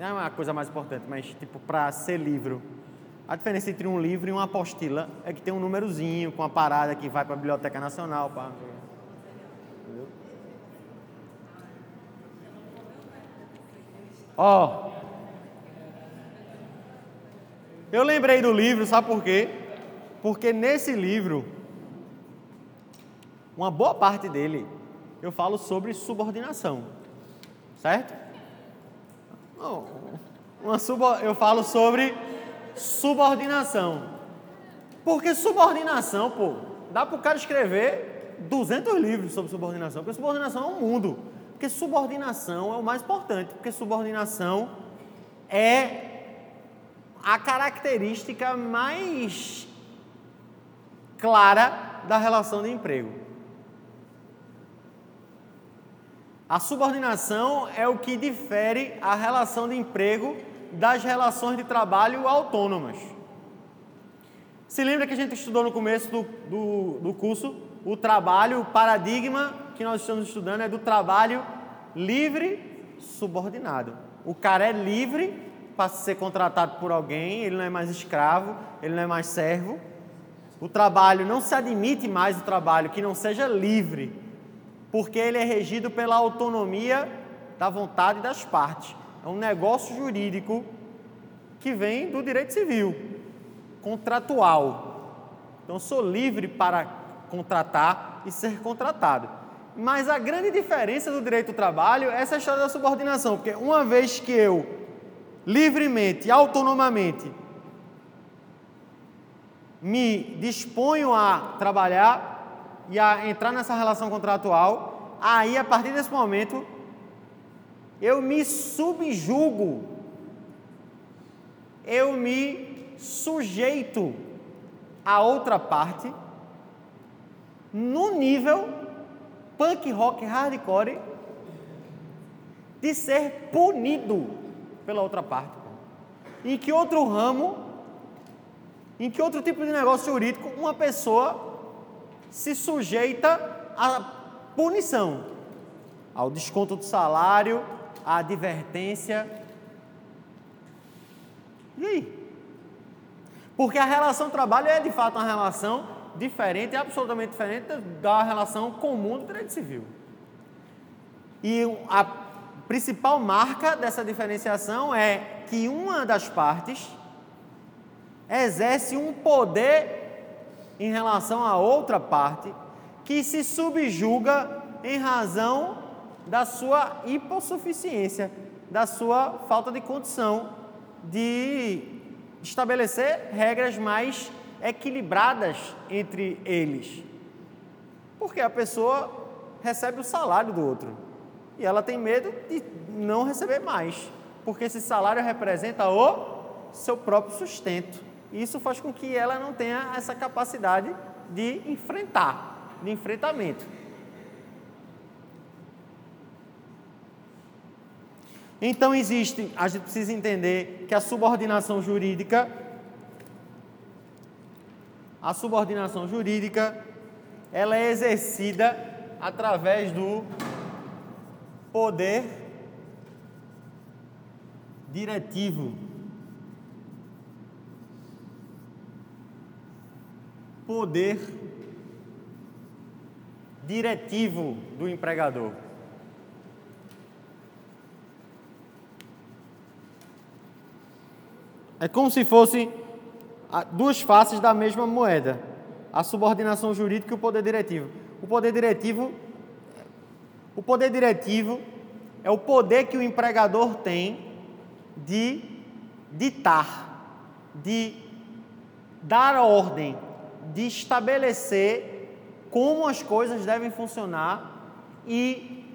Não é uma coisa mais importante, mas tipo para ser livro. A diferença entre um livro e uma apostila é que tem um númerozinho com a parada que vai para a Biblioteca Nacional. Pra... Ó, oh, eu lembrei do livro, sabe por quê? Porque nesse livro, uma boa parte dele, eu falo sobre subordinação, certo? Não, uma sub, eu falo sobre subordinação. Porque subordinação, pô, dá para o cara escrever 200 livros sobre subordinação, porque subordinação é um mundo. Porque subordinação é o mais importante, porque subordinação é a característica mais clara da relação de emprego. A subordinação é o que difere a relação de emprego das relações de trabalho autônomas. Se lembra que a gente estudou no começo do, do, do curso o trabalho, o paradigma que nós estamos estudando é do trabalho livre subordinado. O cara é livre para ser contratado por alguém, ele não é mais escravo, ele não é mais servo. O trabalho não se admite mais o trabalho que não seja livre porque ele é regido pela autonomia da vontade das partes. É um negócio jurídico que vem do direito civil, contratual. Então, sou livre para contratar e ser contratado. Mas a grande diferença do direito do trabalho é essa história da subordinação, porque uma vez que eu livremente, autonomamente, me disponho a trabalhar, e a entrar nessa relação contratual, aí a partir desse momento eu me subjugo eu me sujeito a outra parte no nível punk rock hardcore de ser punido pela outra parte. Em que outro ramo, em que outro tipo de negócio jurídico, uma pessoa se sujeita à punição, ao desconto do salário, à advertência. E aí? Porque a relação trabalho é de fato uma relação diferente, absolutamente diferente da relação comum do direito civil. E a principal marca dessa diferenciação é que uma das partes exerce um poder em relação à outra parte que se subjuga em razão da sua hipossuficiência, da sua falta de condição de estabelecer regras mais equilibradas entre eles. Porque a pessoa recebe o salário do outro e ela tem medo de não receber mais, porque esse salário representa o seu próprio sustento. Isso faz com que ela não tenha essa capacidade de enfrentar, de enfrentamento. Então existe, a gente precisa entender que a subordinação jurídica a subordinação jurídica ela é exercida através do poder diretivo. Poder diretivo do empregador. É como se fosse duas faces da mesma moeda: a subordinação jurídica e o poder diretivo. O poder diretivo, o poder diretivo é o poder que o empregador tem de ditar, de dar ordem, de estabelecer como as coisas devem funcionar e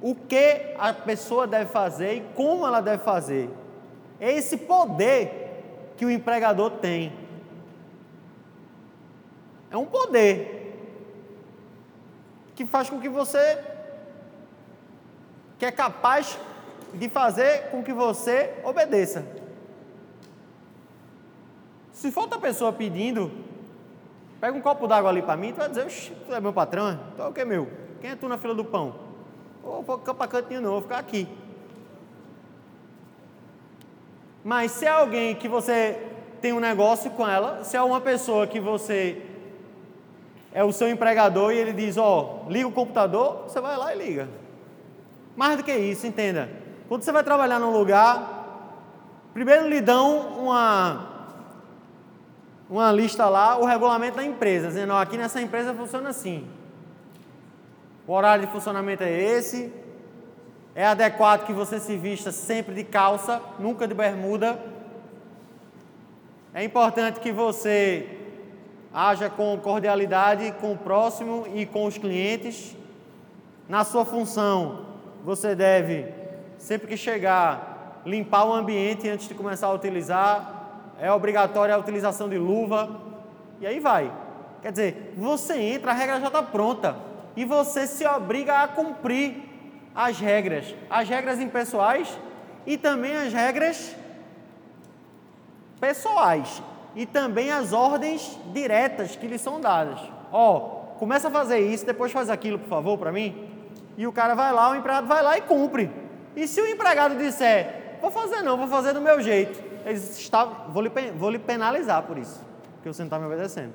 o que a pessoa deve fazer e como ela deve fazer. É esse poder que o empregador tem. É um poder que faz com que você que é capaz de fazer com que você obedeça. Se for outra pessoa pedindo, pega um copo d'água ali para mim, tu vai dizer, tu é meu patrão? Então é o que é meu? Quem é tu na fila do pão? Ou vou ficar para cantinho não, vou ficar aqui. Mas se é alguém que você tem um negócio com ela, se é uma pessoa que você é o seu empregador e ele diz: Ó, oh, liga o computador, você vai lá e liga. Mais do que isso, entenda. Quando você vai trabalhar num lugar, primeiro lhe dão uma, uma lista lá, o regulamento da empresa, dizendo: ó, aqui nessa empresa funciona assim. O horário de funcionamento é esse. É adequado que você se vista sempre de calça, nunca de bermuda. É importante que você haja com cordialidade com o próximo e com os clientes. Na sua função, você deve, sempre que chegar, limpar o ambiente antes de começar a utilizar. É obrigatória a utilização de luva. E aí vai. Quer dizer, você entra, a regra já está pronta. E você se obriga a cumprir as regras. As regras impessoais e também as regras pessoais e também as ordens diretas que lhe são dadas. Ó, oh, começa a fazer isso, depois faz aquilo, por favor, para mim. E o cara vai lá, o empregado vai lá e cumpre. E se o empregado disser, vou fazer não, vou fazer do meu jeito, ele está, vou, lhe, vou lhe penalizar por isso, porque você não está me obedecendo.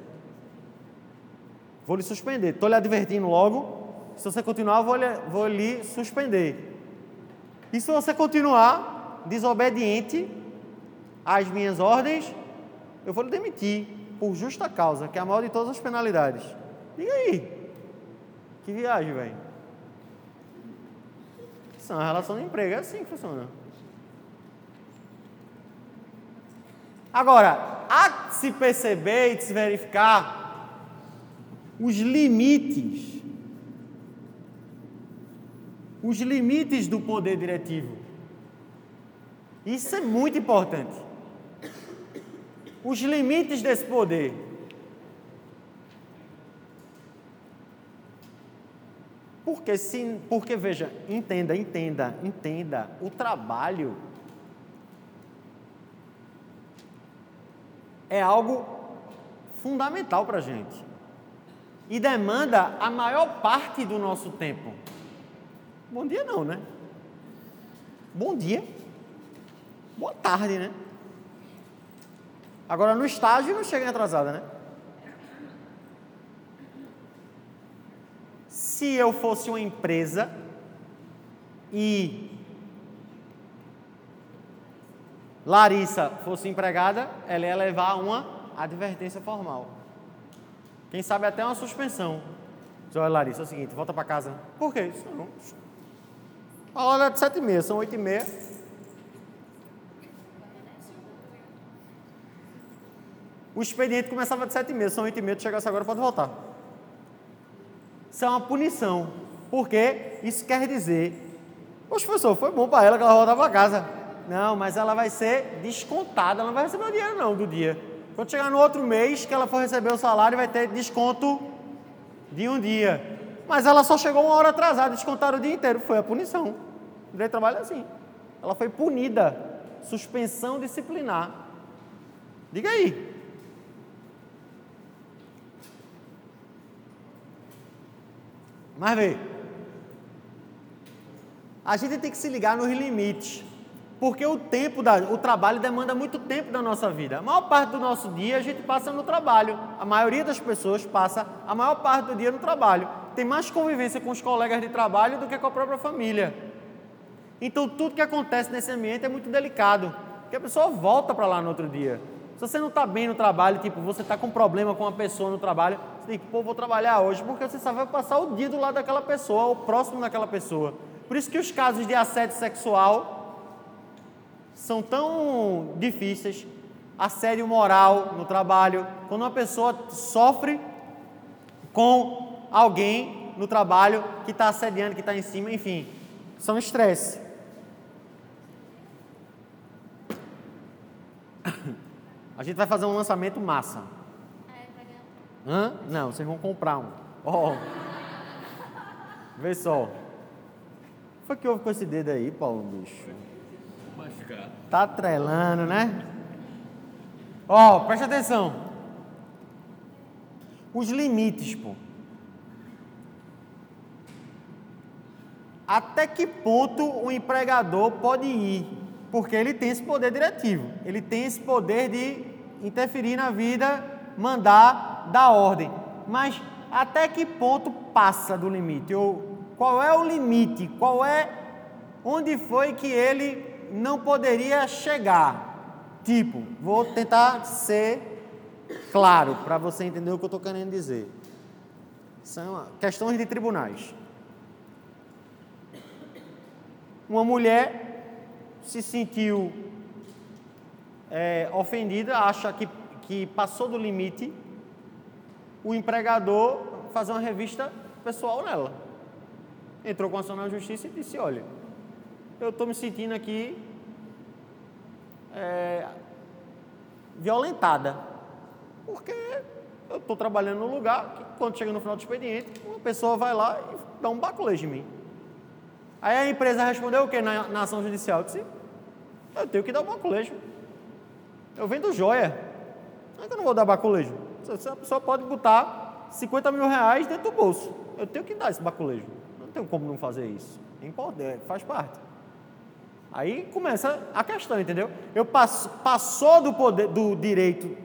Vou lhe suspender. Estou lhe advertindo logo. Se você continuar, vou lhe, vou lhe suspender. E se você continuar desobediente às minhas ordens, eu vou lhe demitir por justa causa, que é a maior de todas as penalidades. Diga aí. Que viagem, velho. Isso é uma relação de emprego, é assim que funciona. Agora, há que se perceber e de se verificar os limites, os limites do poder diretivo. Isso é muito importante. os limites desse poder. Porque, se, porque veja, entenda, entenda, entenda, o trabalho é algo fundamental para a gente e demanda a maior parte do nosso tempo. Bom dia, não, né? Bom dia, boa tarde, né? Agora no estágio não chega atrasada, né? Se eu fosse uma empresa e Larissa fosse empregada, ela ia levar uma advertência formal. Quem sabe até uma suspensão. Diz, olha, Larissa, é o seguinte, volta para casa. Por quê? Não. A hora é de sete e meia, são oito e meia. O expediente começava de sete e meia, são oito e meia, tu chegasse agora, pode voltar. Isso é uma punição. Porque isso quer dizer, poxa, professor, foi bom para ela que ela voltar para casa. Não, mas ela vai ser descontada, ela não vai receber o dinheiro não do dia. Quando chegar no outro mês que ela for receber o salário, vai ter desconto de um dia. Mas ela só chegou uma hora atrasada, descontaram o dia inteiro. Foi a punição. O direito de trabalho é assim. Ela foi punida. Suspensão disciplinar. Diga aí. Mas vê, a gente tem que se ligar nos limites, porque o tempo, da, o trabalho demanda muito tempo da nossa vida. A maior parte do nosso dia a gente passa no trabalho. A maioria das pessoas passa a maior parte do dia no trabalho. Tem mais convivência com os colegas de trabalho do que com a própria família. Então tudo que acontece nesse ambiente é muito delicado, porque a pessoa volta para lá no outro dia. Se você não está bem no trabalho, tipo, você está com problema com uma pessoa no trabalho, você tem que, pô, vou trabalhar hoje, porque você só vai passar o dia do lado daquela pessoa, ou próximo daquela pessoa. Por isso que os casos de assédio sexual são tão difíceis, assédio moral no trabalho, quando uma pessoa sofre com alguém no trabalho que está assediando, que está em cima, enfim, são estresse. A gente vai fazer um lançamento massa. Hã? Não, vocês vão comprar um. Ó. Oh. Vê só. Foi que houve com esse dedo aí, Paulo, bicho? Machucar. Tá atrelando, né? Ó, oh, presta atenção. Os limites, pô. Até que ponto o empregador pode ir porque ele tem esse poder diretivo, ele tem esse poder de interferir na vida, mandar, dar ordem. Mas até que ponto passa do limite? Ou qual é o limite? Qual é onde foi que ele não poderia chegar? Tipo, vou tentar ser claro para você entender o que eu estou querendo dizer. São questões de tribunais. Uma mulher se sentiu é, ofendida, acha que, que passou do limite, o empregador fazer uma revista pessoal nela. Entrou com ação na justiça e disse: Olha, eu estou me sentindo aqui é, violentada, porque eu estou trabalhando num lugar que, quando chega no final do expediente, uma pessoa vai lá e dá um baculejo em mim. Aí a empresa respondeu o que na, na ação judicial? Disse, eu tenho que dar o baculejo. Eu vendo joia. Como é que eu não vou dar baculejo? A pessoa pode botar 50 mil reais dentro do bolso. Eu tenho que dar esse baculejo. Não tenho como não fazer isso. É importante, faz parte. Aí começa a questão, entendeu? Eu passo, passou do poder do direito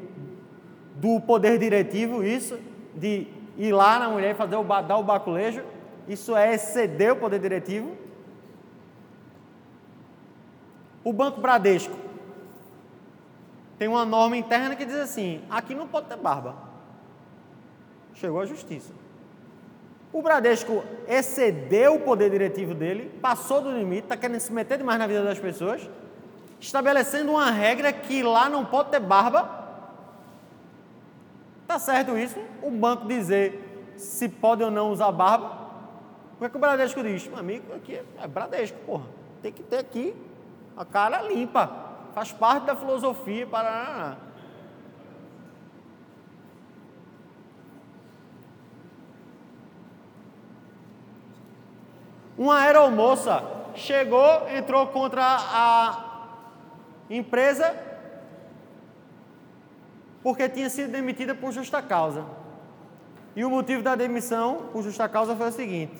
do poder diretivo isso de ir lá na mulher e fazer o dar o baculejo, isso é exceder o poder diretivo o Banco Bradesco tem uma norma interna que diz assim: aqui não pode ter barba. Chegou à justiça. O Bradesco excedeu o poder diretivo dele, passou do limite, está querendo se meter demais na vida das pessoas, estabelecendo uma regra que lá não pode ter barba. Tá certo isso? O banco dizer se pode ou não usar barba. O que, é que o Bradesco diz? Meu amigo, aqui é Bradesco, porra. Tem que ter aqui a cara limpa, faz parte da filosofia. Para... Uma aeromoça chegou, entrou contra a empresa porque tinha sido demitida por justa causa. E o motivo da demissão por justa causa foi o seguinte: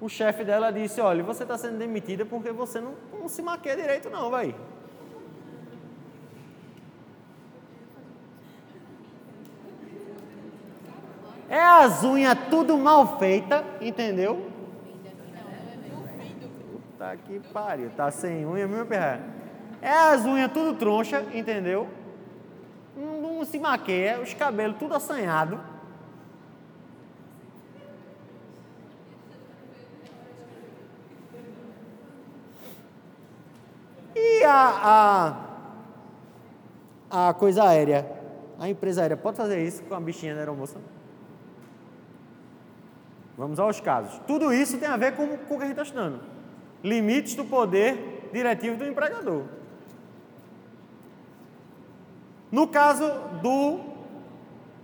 o chefe dela disse: Olha, você está sendo demitida porque você não, não se maquia direito, não, vai. É as unhas tudo mal feita, entendeu? Puta que pariu, tá sem unha mesmo, perra. É as unhas tudo troncha, entendeu? Não, não se maqueia, os cabelos tudo assanhado. E a, a, a coisa aérea? A empresa aérea pode fazer isso com a bichinha da aeromoça? Vamos aos casos. Tudo isso tem a ver com, com o que a gente está estudando. Limites do poder diretivo do empregador. No caso do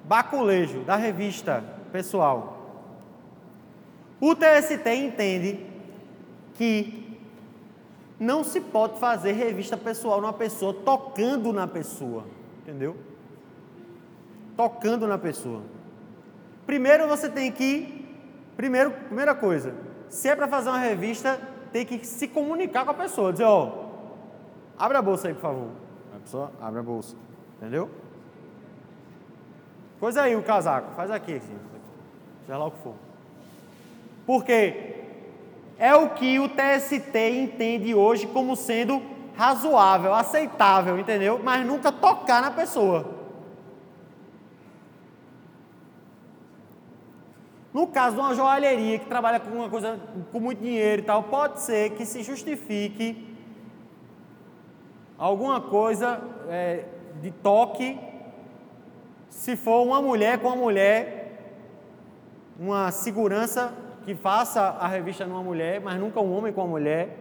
baculejo, da revista pessoal, o TST entende que não se pode fazer revista pessoal numa pessoa tocando na pessoa, entendeu? Tocando na pessoa. Primeiro você tem que Primeiro, primeira coisa, se é para fazer uma revista, tem que se comunicar com a pessoa, dizer, ó, oh, abre a bolsa aí, por favor. A pessoa abre a bolsa, entendeu? Coisa aí o casaco, faz aqui, assim, seja lá o que for. Porque é o que o TST entende hoje como sendo razoável, aceitável, entendeu? Mas nunca tocar na pessoa. No caso de uma joalheria que trabalha com uma coisa com muito dinheiro e tal, pode ser que se justifique alguma coisa é, de toque se for uma mulher com uma mulher, uma segurança que faça a revista numa mulher, mas nunca um homem com uma mulher.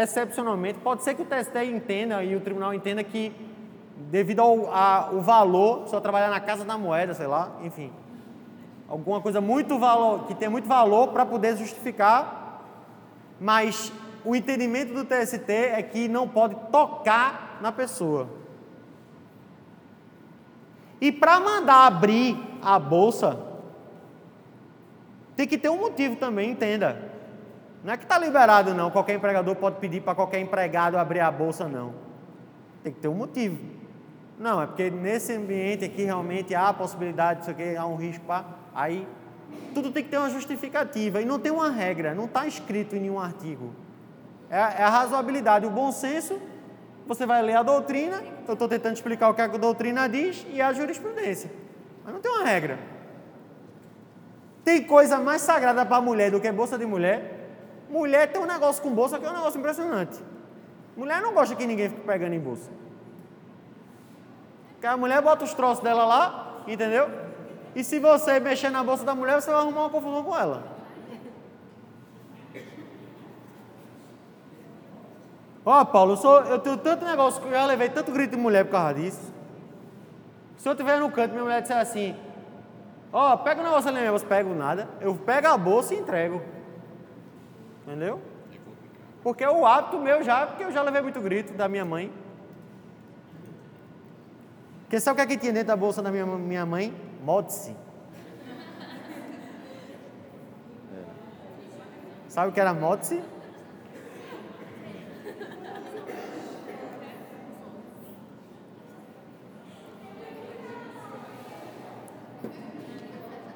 excepcionalmente, pode ser que o TST entenda e o tribunal entenda que, devido ao a, o valor, só trabalhar na casa da moeda, sei lá, enfim alguma coisa muito valor, que tem muito valor para poder justificar, mas o entendimento do TST é que não pode tocar na pessoa. E para mandar abrir a bolsa, tem que ter um motivo também, entenda. Não é que está liberado, não. Qualquer empregador pode pedir para qualquer empregado abrir a bolsa, não. Tem que ter um motivo. Não, é porque nesse ambiente aqui realmente há a possibilidade, isso aqui, há um risco para. Aí tudo tem que ter uma justificativa e não tem uma regra, não está escrito em nenhum artigo. É, é, a razoabilidade, o bom senso. Você vai ler a doutrina, eu estou tentando explicar o que a doutrina diz e a jurisprudência. Mas não tem uma regra. Tem coisa mais sagrada para a mulher do que bolsa de mulher. Mulher tem um negócio com bolsa que é um negócio impressionante. Mulher não gosta que ninguém fique pegando em bolsa. Porque a mulher bota os troços dela lá, entendeu? E se você mexer na bolsa da mulher, você vai arrumar uma confusão com ela. Ó, oh, Paulo, eu, sou, eu tenho tanto negócio eu já levei tanto grito de mulher por causa disso. Se eu estiver no canto, minha mulher disser assim: Ó, oh, pega o negócio ali, eu pego nada. Eu pego a bolsa e entrego. Entendeu? Porque é o hábito meu já, porque eu já levei muito grito da minha mãe. Porque sabe o que, é que tinha dentro da bolsa da minha, minha mãe? Modse. Sabe o que era Modse?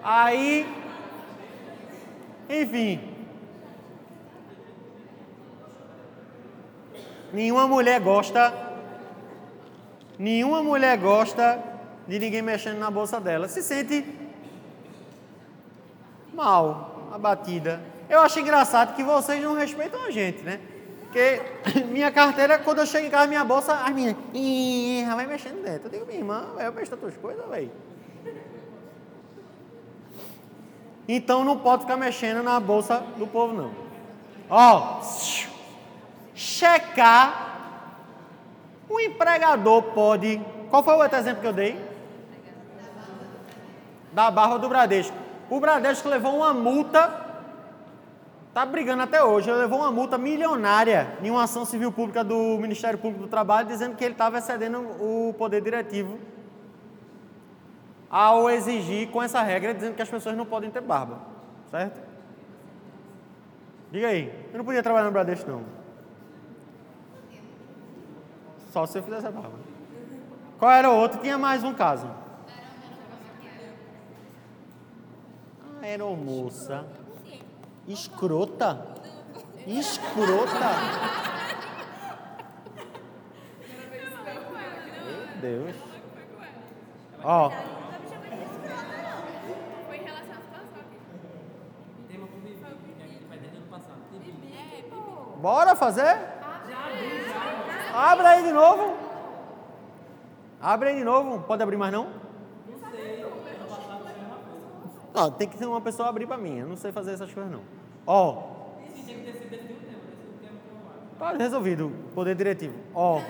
Aí, enfim, nenhuma mulher gosta, nenhuma mulher gosta de ninguém mexendo na bolsa dela. Se sente mal, abatida. Eu acho engraçado que vocês não respeitam a gente, né? Porque minha carteira, quando eu chego em casa, minha bolsa, as minhas, vai mexendo dentro. Eu digo, minha irmã, eu mexo as tuas coisas, velho. Então não pode ficar mexendo na bolsa do povo, não. Ó, checar. O empregador pode. Qual foi o outro exemplo que eu dei? Da barra do Bradesco. O Bradesco levou uma multa, tá brigando até hoje, ele levou uma multa milionária em uma ação civil pública do Ministério Público do Trabalho, dizendo que ele estava excedendo o poder diretivo ao exigir com essa regra, dizendo que as pessoas não podem ter barba, certo? Diga aí, eu não podia trabalhar no Bradesco não. Só se eu fizesse a barba. Qual era o outro? Tinha mais um caso. Aeromoça. Escrota. Escrota. Meu Deus. Ó. Foi em relação à situação aqui. Tema pro Bibi, que a gente vai desde o ano passado. Bibi. Bibi. Bora fazer? Abre aí de novo. Abre aí de novo. Pode abrir mais não? Não, tem que ter uma pessoa abrir para mim. Eu não sei fazer essas coisas não. Ó. Tá resolvido. Poder diretivo. Ó.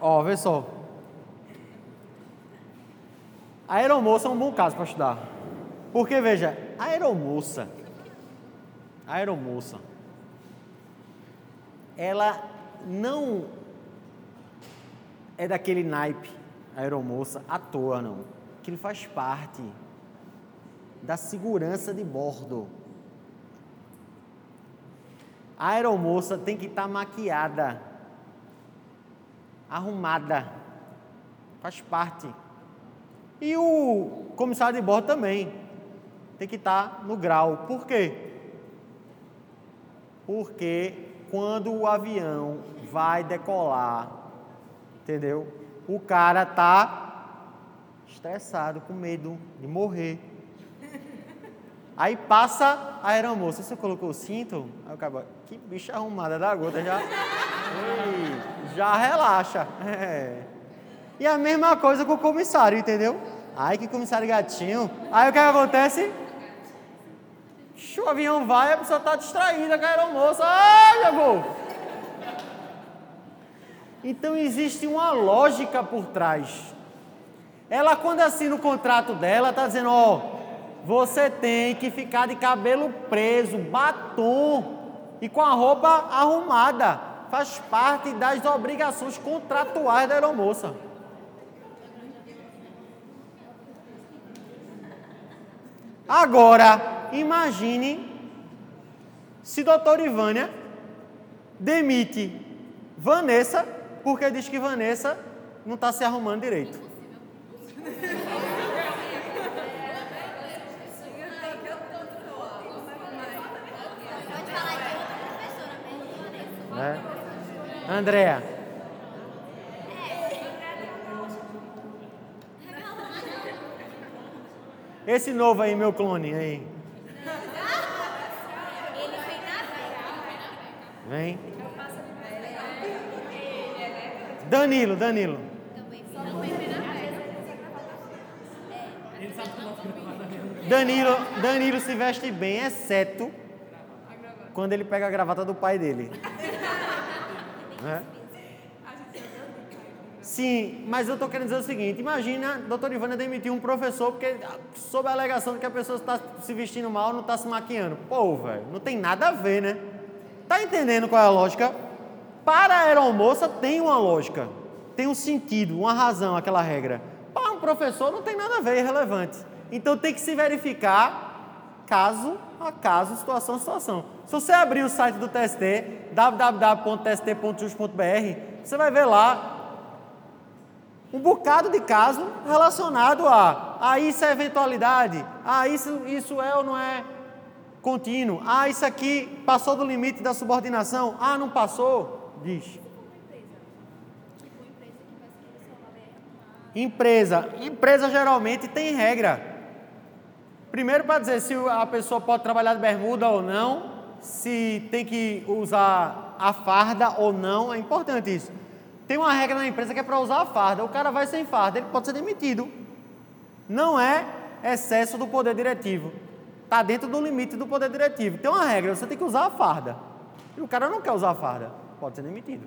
Ó, vê só. A aeromoça é um bom caso para estudar. Porque, veja, a aeromoça, a aeromoça, ela não é daquele naipe, a aeromoça, à toa, não. Ele faz parte da segurança de bordo. A aeromoça tem que estar maquiada, arrumada, faz parte. E o comissário de bordo também tem que estar no grau. Por quê? Porque quando o avião vai decolar, entendeu? O cara tá estressado, com medo de morrer. Aí passa a aeromoça, você colocou o cinto? Aí o cara, que bicha arrumada da gota, já, Ei, já relaxa. É. E a mesma coisa com o comissário, entendeu? Ai, que comissário gatinho. Aí o que acontece? O avião vai, a pessoa está distraída com a aeromoça. Ai, meu Então existe uma lógica por trás. Ela, quando assina o contrato dela, está dizendo: ó, você tem que ficar de cabelo preso, batom e com a roupa arrumada. Faz parte das obrigações contratuais da aeromoça. Agora, imagine se doutor Ivânia demite Vanessa porque diz que Vanessa não está se arrumando direito. Pode falar que é outra professora mesmo, Vanessa. Né? Andréa, esse novo aí, meu clone aí. Vem. Danilo, Danilo. Danilo, Danilo se veste bem, exceto quando ele pega a gravata do pai dele. Né? Sim, mas eu estou querendo dizer o seguinte: imagina a doutora Ivana demitir um professor porque sob a alegação de que a pessoa está se vestindo mal, não está se maquiando. Pô, velho, não tem nada a ver, né? Tá entendendo qual é a lógica? Para a aeromoça tem uma lógica, tem um sentido, uma razão aquela regra. Para um professor não tem nada a ver, é irrelevante. Então tem que se verificar caso a caso, situação a situação. Se você abrir o site do TST, www.tst.jus.br, você vai ver lá um bocado de caso relacionado a, a isso é eventualidade, a isso, isso é ou não é contínuo, ah, isso aqui passou do limite da subordinação, ah, não passou, diz. Empresa. Empresa geralmente tem regra. Primeiro para dizer se a pessoa pode trabalhar de bermuda ou não, se tem que usar a farda ou não, é importante isso. Tem uma regra na empresa que é para usar a farda. O cara vai sem farda, ele pode ser demitido. Não é excesso do poder diretivo. Está dentro do limite do poder diretivo. Tem uma regra, você tem que usar a farda. E o cara não quer usar a farda, pode ser demitido.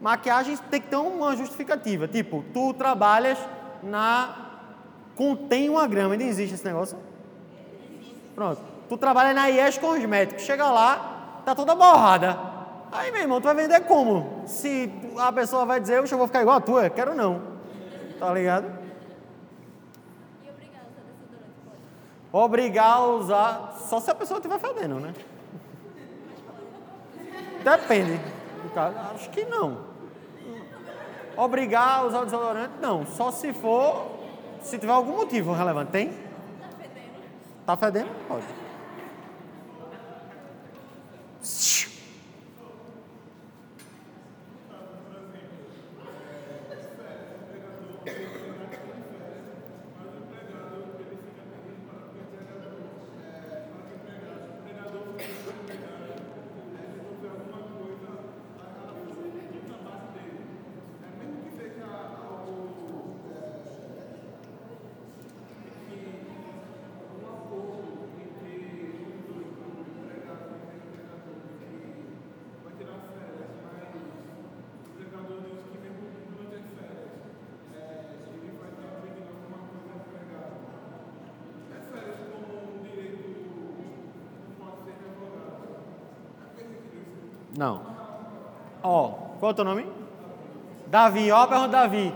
Maquiagem tem que ter uma justificativa. Tipo, tu trabalhas na contém uma grama. Ainda existe esse negócio? Pronto. Tu trabalha na IES Cosméticos. Chega lá, tá toda borrada. Aí, meu irmão, tu vai vender como? Se a pessoa vai dizer, eu vou ficar igual a tua, quero não. Tá ligado? E obrigada, usar desodorante, pode. Obrigar a usar, só se a pessoa estiver fedendo, né? Depende. Acho que não. Obrigar a usar o desodorante, não. Só se for, se tiver algum motivo relevante. Tem? Tá fedendo? Pode. Não. Ó, qual é o teu nome? Davi, ó, pergunta Davi.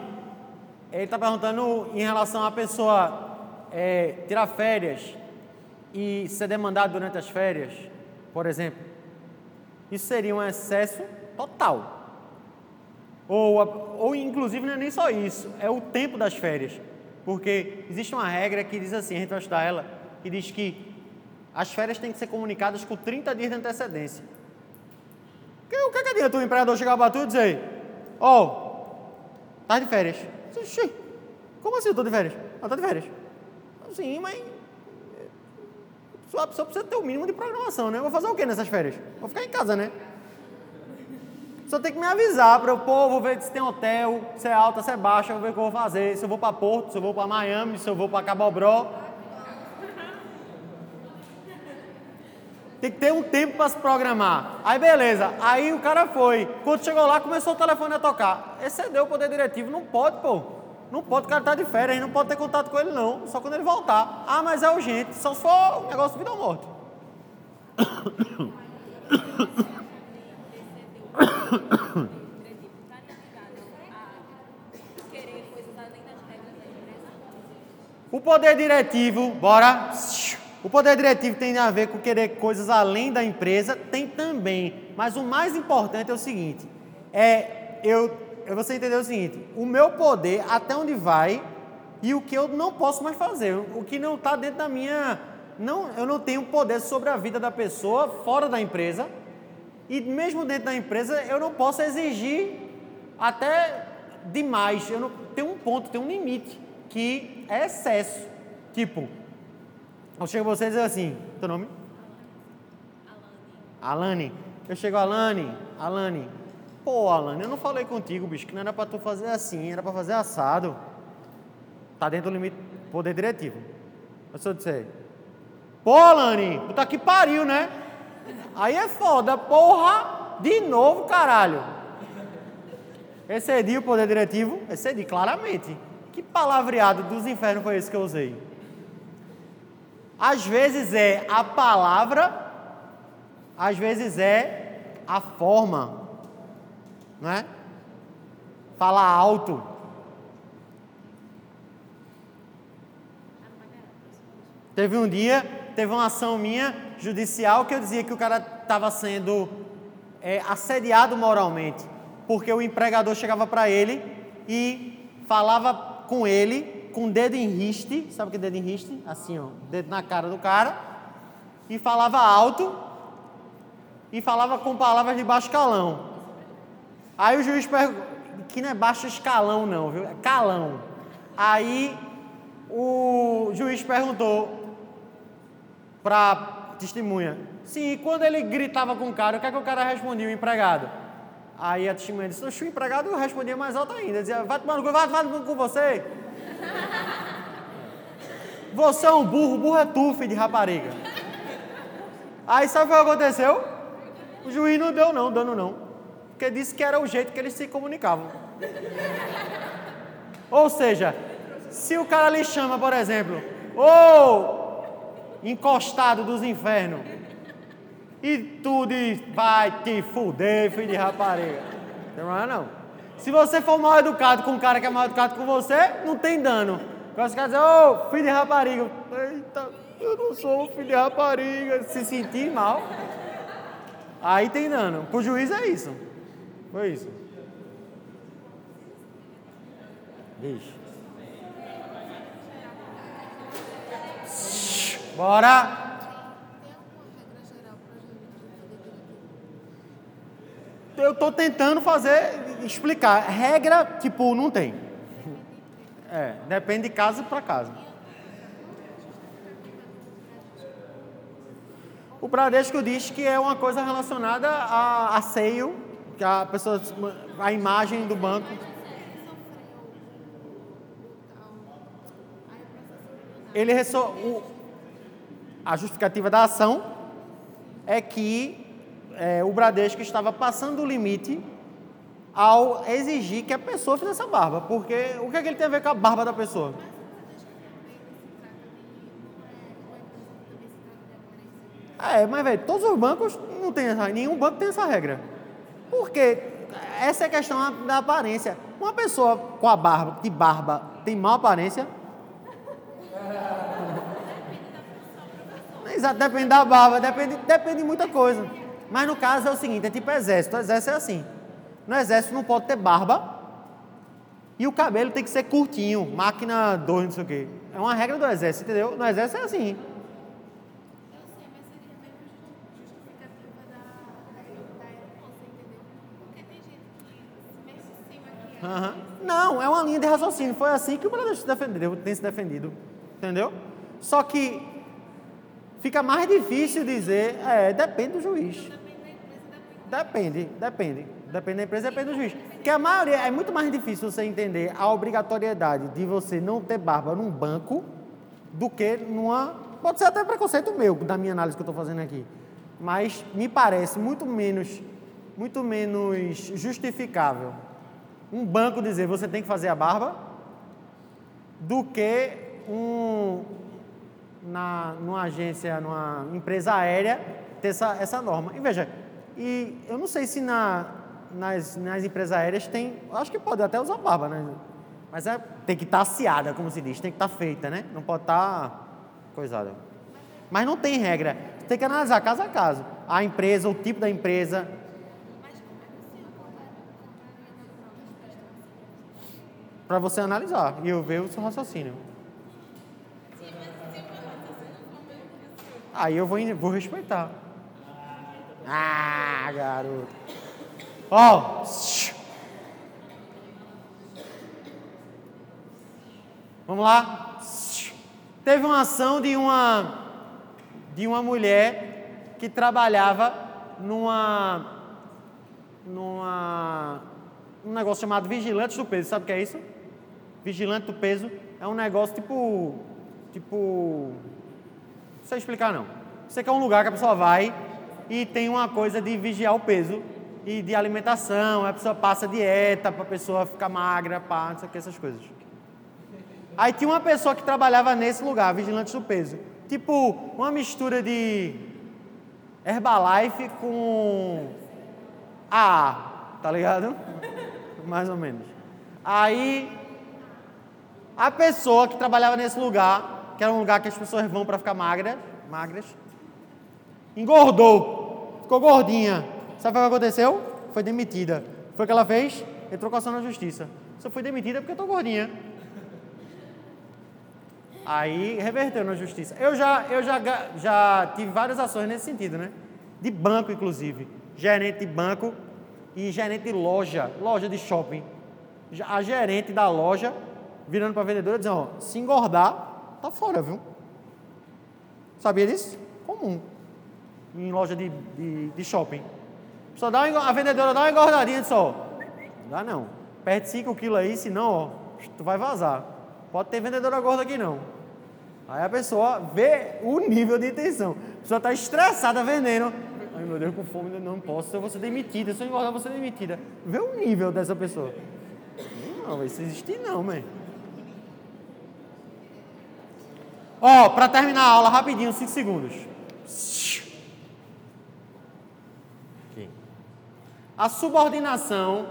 Ele está perguntando em relação à pessoa é, tirar férias e ser demandado durante as férias, por exemplo. Isso seria um excesso total. Ou, ou inclusive não é nem só isso, é o tempo das férias. Porque existe uma regra que diz assim, a gente vai estudar ela, que diz que as férias têm que ser comunicadas com 30 dias de antecedência. O que, que adianta o empregador chegar para tu e dizer, ó, tá de férias. Como assim eu tô de férias? Ah, tá de férias. Sim, mas eh, só pessoa precisa ter o mínimo de programação, né? Eu vou fazer o quê nessas férias? Vou ficar em casa, né? Só tem que me avisar para o povo ver se tem hotel, se é alta, se é baixa, vou ver o que eu vou fazer. Se eu vou para Porto, se eu vou para Miami, se eu vou para Cabobró. Tem que ter um tempo para se programar. Aí beleza, aí o cara foi. Quando chegou lá, começou o telefone a tocar. Excedeu o poder diretivo, não pode, pô. Não pode, o cara tá de férias, não pode ter contato com ele não, só quando ele voltar. Ah, mas é urgente, só se for um negócio de vida ou morte. O poder diretivo, bora. O poder diretivo tem a ver com querer coisas além da empresa, tem também. Mas o mais importante é o seguinte: é eu, eu você entender o seguinte: o meu poder até onde vai e o que eu não posso mais fazer, o que não está dentro da minha, não, eu não tenho poder sobre a vida da pessoa fora da empresa e mesmo dentro da empresa eu não posso exigir até demais. Eu não, um ponto, tem um limite que é excesso. Tipo, eu chego a você e dizer assim, teu nome? Alane. Eu chego, Alane, Alane. Pô, Alane, eu não falei contigo, bicho, que não era pra tu fazer assim, era pra fazer assado. Tá dentro do limite poder diretivo. Eu disser, pô, Alane, puta que pariu, né? Aí é foda, porra, de novo, caralho. Excedi o poder diretivo? Excedi, claramente. Que palavreado dos infernos foi esse que eu usei? Às vezes é a palavra, às vezes é a forma, não é? Falar alto. Teve um dia, teve uma ação minha judicial que eu dizia que o cara estava sendo é, assediado moralmente, porque o empregador chegava para ele e falava com ele com o dedo em riste, sabe o que é dedo em riste? Assim, ó, dedo na cara do cara, e falava alto e falava com palavras de baixo calão. Aí o juiz perguntou, que não é baixo escalão não, viu? É calão. Aí o juiz perguntou para testemunha, sim, e quando ele gritava com o cara, o que é que o cara respondia, o empregado? Aí a testemunha disse, "Oxe, o empregado respondia mais alto ainda, dizia, vai tomar no cu, vai tomar no cu com você. Você é um burro, burro é tu, filho de rapariga. Aí sabe o que aconteceu? O juiz não deu não, dano não. Porque disse que era o jeito que eles se comunicavam. Ou seja, Se o cara lhe chama, por exemplo, ô encostado dos infernos, e tu diz, vai te fuder, filho de rapariga. Não é não. Se você for mal educado com um cara que é mal educado com você, não tem dano. Agora você quer ô filho de rapariga. Eita, eu não sou filho de rapariga. Se sentir mal, aí tem dano. Pro juiz é isso. Foi isso. Vixe. Bora! Eu estou tentando fazer, explicar. Regra, tipo, não tem. É, depende de casa para casa. O Bradesco diz que é uma coisa relacionada a, a seio, que a pessoa, a imagem do banco. Ele o, a justificativa da ação é que é, o Bradesco estava passando o limite ao exigir que a pessoa fizesse a barba. Porque o que, é que ele tem a ver com a barba da pessoa? É, mas velho, todos os bancos não tem essa, nenhum banco tem essa regra. Porque essa é a questão da aparência. Uma pessoa com a barba, de barba, tem má aparência? Exato, depende da barba, depende, depende de muita coisa. Mas no caso é o seguinte, é tipo exército. O exército é assim. No exército não pode ter barba e o cabelo tem que ser curtinho, máquina 2, não sei o quê. É uma regra do exército, entendeu? No exército é assim. Uhum. Não, é uma linha de raciocínio. Foi assim que o defendeu, tem se defendido. Entendeu? Só que fica mais difícil dizer, é, depende do juiz. Depende, depende. Depende da empresa, depende do juiz. Porque a maioria, é muito mais difícil você entender a obrigatoriedade de você não ter barba num banco do que numa. Pode ser até preconceito meu, da minha análise que eu estou fazendo aqui. Mas me parece muito menos, muito menos justificável um banco dizer você tem que fazer a barba do que um, na, numa agência, numa empresa aérea, ter essa, essa norma. E veja, e eu não sei se na, nas, nas empresas aéreas tem. Acho que pode até usar barba, né? Mas é, tem que estar tá aciada, como se diz, tem que estar tá feita, né? Não pode estar tá coisada. Mas não tem regra. Você tem que analisar caso a caso. A empresa, o tipo da empresa. Para você analisar e eu ver o seu raciocínio. Aí eu vou, vou respeitar. Ah, garoto. Ó. Oh. Vamos lá. Teve uma ação de uma de uma mulher que trabalhava numa numa um negócio chamado vigilantes do peso. Sabe o que é isso? Vigilante do peso é um negócio tipo tipo sei explicar não. Você quer um lugar que a pessoa vai e tem uma coisa de vigiar o peso e de alimentação, a pessoa passa dieta para a pessoa ficar magra, pá, não sei o que, essas coisas. Aí tinha uma pessoa que trabalhava nesse lugar, vigilante do peso. Tipo, uma mistura de Herbalife com AA, tá ligado? Mais ou menos. Aí, a pessoa que trabalhava nesse lugar, que era um lugar que as pessoas vão para ficar magras, magras, engordou, ficou gordinha. Sabe o que aconteceu? Foi demitida. Foi o que ela fez? Entrou com ação na justiça. Só foi demitida porque eu tô gordinha. Aí reverteu na justiça. Eu já, eu já, já tive várias ações nesse sentido, né? De banco, inclusive. Gerente de banco e gerente de loja, loja de shopping. A gerente da loja virando para a vendedora dizendo, ó, se engordar, tá fora, viu? Sabia disso? Comum em loja de, de, de shopping. Só dá uma, a vendedora dá uma engordadinha só. Não dá não. Perde 5 quilos aí, senão, ó, tu vai vazar. Pode ter vendedora gorda aqui não. Aí a pessoa vê o nível de intenção. A pessoa está estressada vendendo. Ai meu Deus, com fome, não posso, eu vou ser demitida. Se eu engordar, eu vou ser demitida. Vê o nível dessa pessoa. Não, isso existe não, mãe. Ó, para terminar a aula rapidinho, 5 segundos. A subordinação,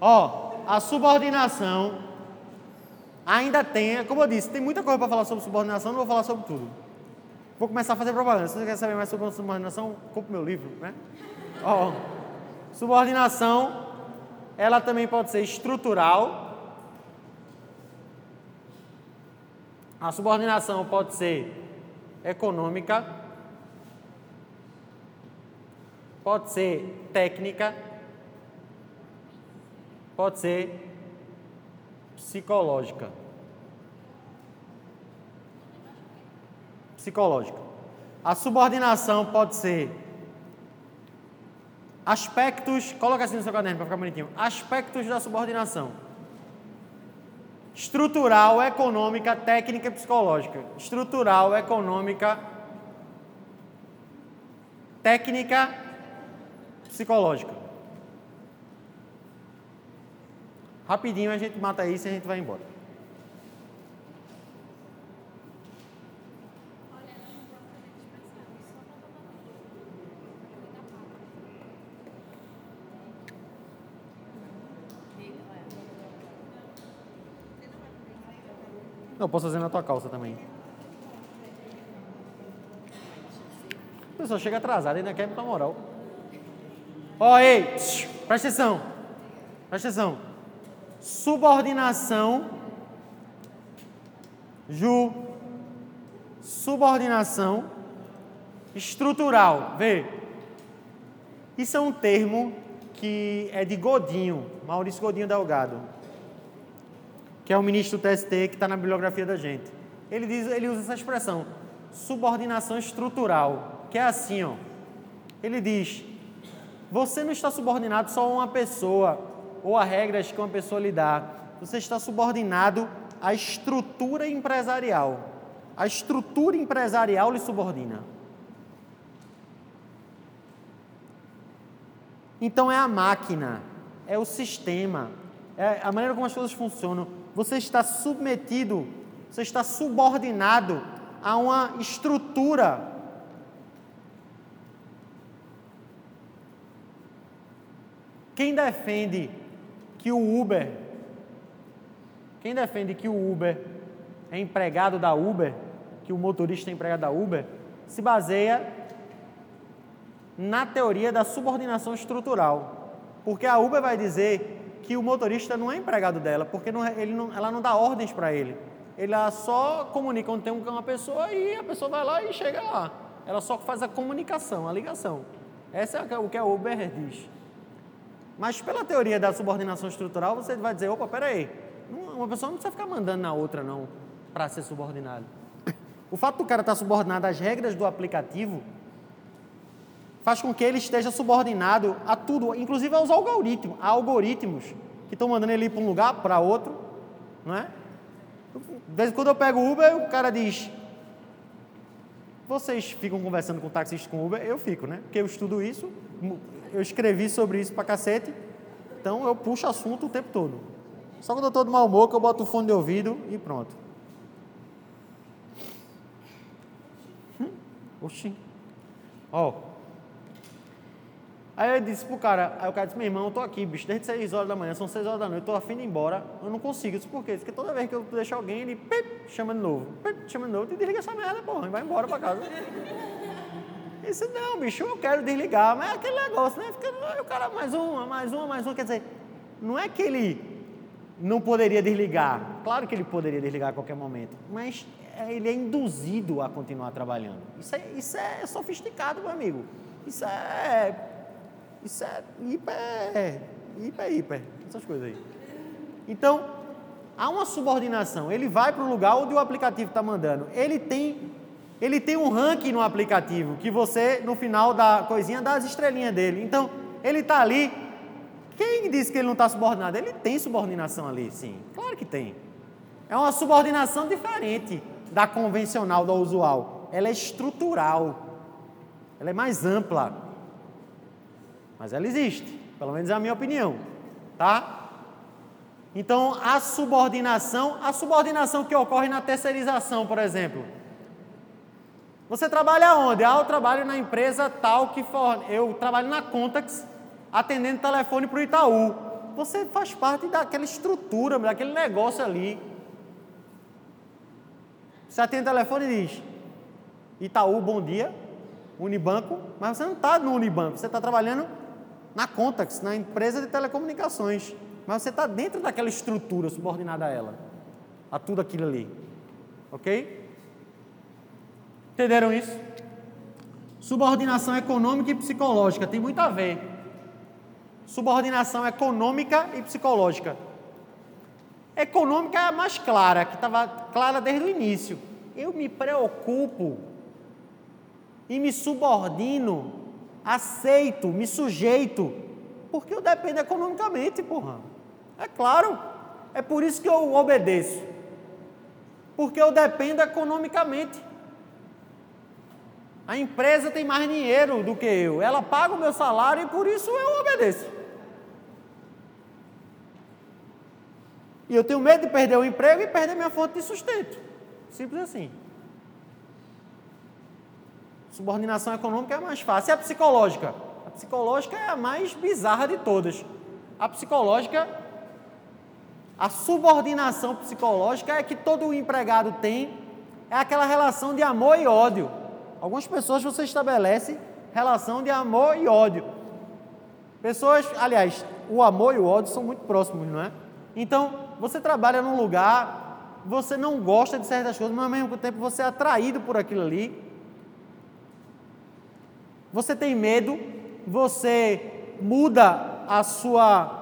ó, a subordinação ainda tem, como eu disse, tem muita coisa para falar sobre subordinação, não vou falar sobre tudo. Vou começar a fazer propaganda. Se você quer saber mais sobre subordinação, compre meu livro, né? Ó, subordinação, ela também pode ser estrutural. A subordinação pode ser econômica, pode ser técnica, pode ser psicológica. Psicológica. A subordinação pode ser aspectos, coloca assim no seu caderno para ficar bonitinho. Aspectos da subordinação. Estrutural, econômica, técnica e psicológica. Estrutural, econômica, técnica, psicológica. Rapidinho a gente mata isso e a gente vai embora. Não, posso fazer na tua calça também. A pessoa chega atrasada e ainda quer me dar moral. Ó, ei, presta atenção. Presta atenção. Subordinação. Ju. Subordinação estrutural. Vê. Isso é um termo que é de Godinho, Maurício Godinho Delgado que é o ministro do TST que está na bibliografia da gente. Ele, diz, ele usa essa expressão, subordinação estrutural, que é assim, ó. Ele diz: você não está subordinado só a uma pessoa ou a regras que uma pessoa lhe dá. Você está subordinado à estrutura empresarial. A estrutura empresarial lhe subordina. Então é a máquina, é o sistema, é a maneira como as coisas funcionam você está submetido, você está subordinado a uma estrutura. Quem defende que o Uber, quem defende que o Uber é empregado da Uber, que o motorista é empregado da Uber, se baseia na teoria da subordinação estrutural. Porque a Uber vai dizer que o motorista não é empregado dela, porque não, é, ele não, ela não dá ordens para ele. Ela só comunica onde tem uma pessoa e a pessoa vai lá e chega lá. Ela só faz a comunicação, a ligação. Essa é o que a Uber diz. Mas pela teoria da subordinação estrutural, você vai dizer, opa, peraí, uma pessoa não precisa ficar mandando na outra não, para ser subordinado. O fato do cara estar tá subordinado às regras do aplicativo faz com que ele esteja subordinado a tudo, inclusive aos algoritmos, a algoritmos que estão mandando ele ir para um lugar, para outro, não é? De vez em quando eu pego o Uber, o cara diz: Vocês ficam conversando com taxista com Uber? Eu fico, né? Porque eu estudo isso, eu escrevi sobre isso para cacete, então eu puxo assunto o tempo todo. Só quando eu estou de mau humor que eu boto o fone de ouvido e pronto. Hum? Oxi. Ó. Oh. Aí eu disse pro cara, aí o cara disse, meu irmão, eu tô aqui, bicho, desde 6 horas da manhã, são 6 horas da noite, tô afim de ir embora, eu não consigo. Eu disse, por quê? Porque toda vez que eu deixo alguém, ele pip, chama de novo, pip, chama de novo, e desliga essa merda, porra, e vai embora pra casa. Eu disse, não, bicho, eu quero desligar, mas é aquele negócio, né? Fica, o cara, mais uma, mais uma, mais uma, quer dizer, não é que ele não poderia desligar, claro que ele poderia desligar a qualquer momento, mas é, ele é induzido a continuar trabalhando. Isso é, isso é sofisticado, meu amigo. Isso é isso é hiper, hiper, hiper, essas coisas aí. Então, há uma subordinação. Ele vai para o lugar onde o aplicativo está mandando. Ele tem, ele tem um ranking no aplicativo que você, no final da coisinha, dá as estrelinhas dele. Então, ele está ali. Quem disse que ele não está subordinado? Ele tem subordinação ali, sim. Claro que tem. É uma subordinação diferente da convencional, da usual. Ela é estrutural. Ela é mais ampla. Mas ela existe, pelo menos é a minha opinião, tá? Então, a subordinação, a subordinação que ocorre na terceirização, por exemplo. Você trabalha onde? Ah, eu trabalho na empresa tal que for... eu trabalho na Contax, atendendo telefone para o Itaú. Você faz parte daquela estrutura, daquele negócio ali. Você atende o telefone e diz: Itaú, bom dia, Unibanco, mas você não está no Unibanco, você está trabalhando na Contax, na empresa de telecomunicações. Mas você está dentro daquela estrutura subordinada a ela, a tudo aquilo ali. Ok? Entenderam isso? Subordinação econômica e psicológica tem muito a ver. Subordinação econômica e psicológica. Econômica é a mais clara, que estava clara desde o início. Eu me preocupo e me subordino, aceito, me sujeito, porque eu dependo economicamente, porra. É claro. É por isso que eu obedeço. Porque eu dependo economicamente. A empresa tem mais dinheiro do que eu. Ela paga o meu salário e por isso eu obedeço. E eu tenho medo de perder o emprego e perder minha fonte de sustento. Simples assim. Subordinação econômica é mais fácil. E a psicológica? A psicológica é a mais bizarra de todas. A psicológica, a subordinação psicológica é que todo empregado tem, é aquela relação de amor e ódio. Algumas pessoas você estabelece relação de amor e ódio. Pessoas, aliás, o amor e o ódio são muito próximos, não é? Então, você trabalha num lugar, você não gosta de certas coisas, mas ao mesmo tempo você é atraído por aquilo ali. Você tem medo, você muda a sua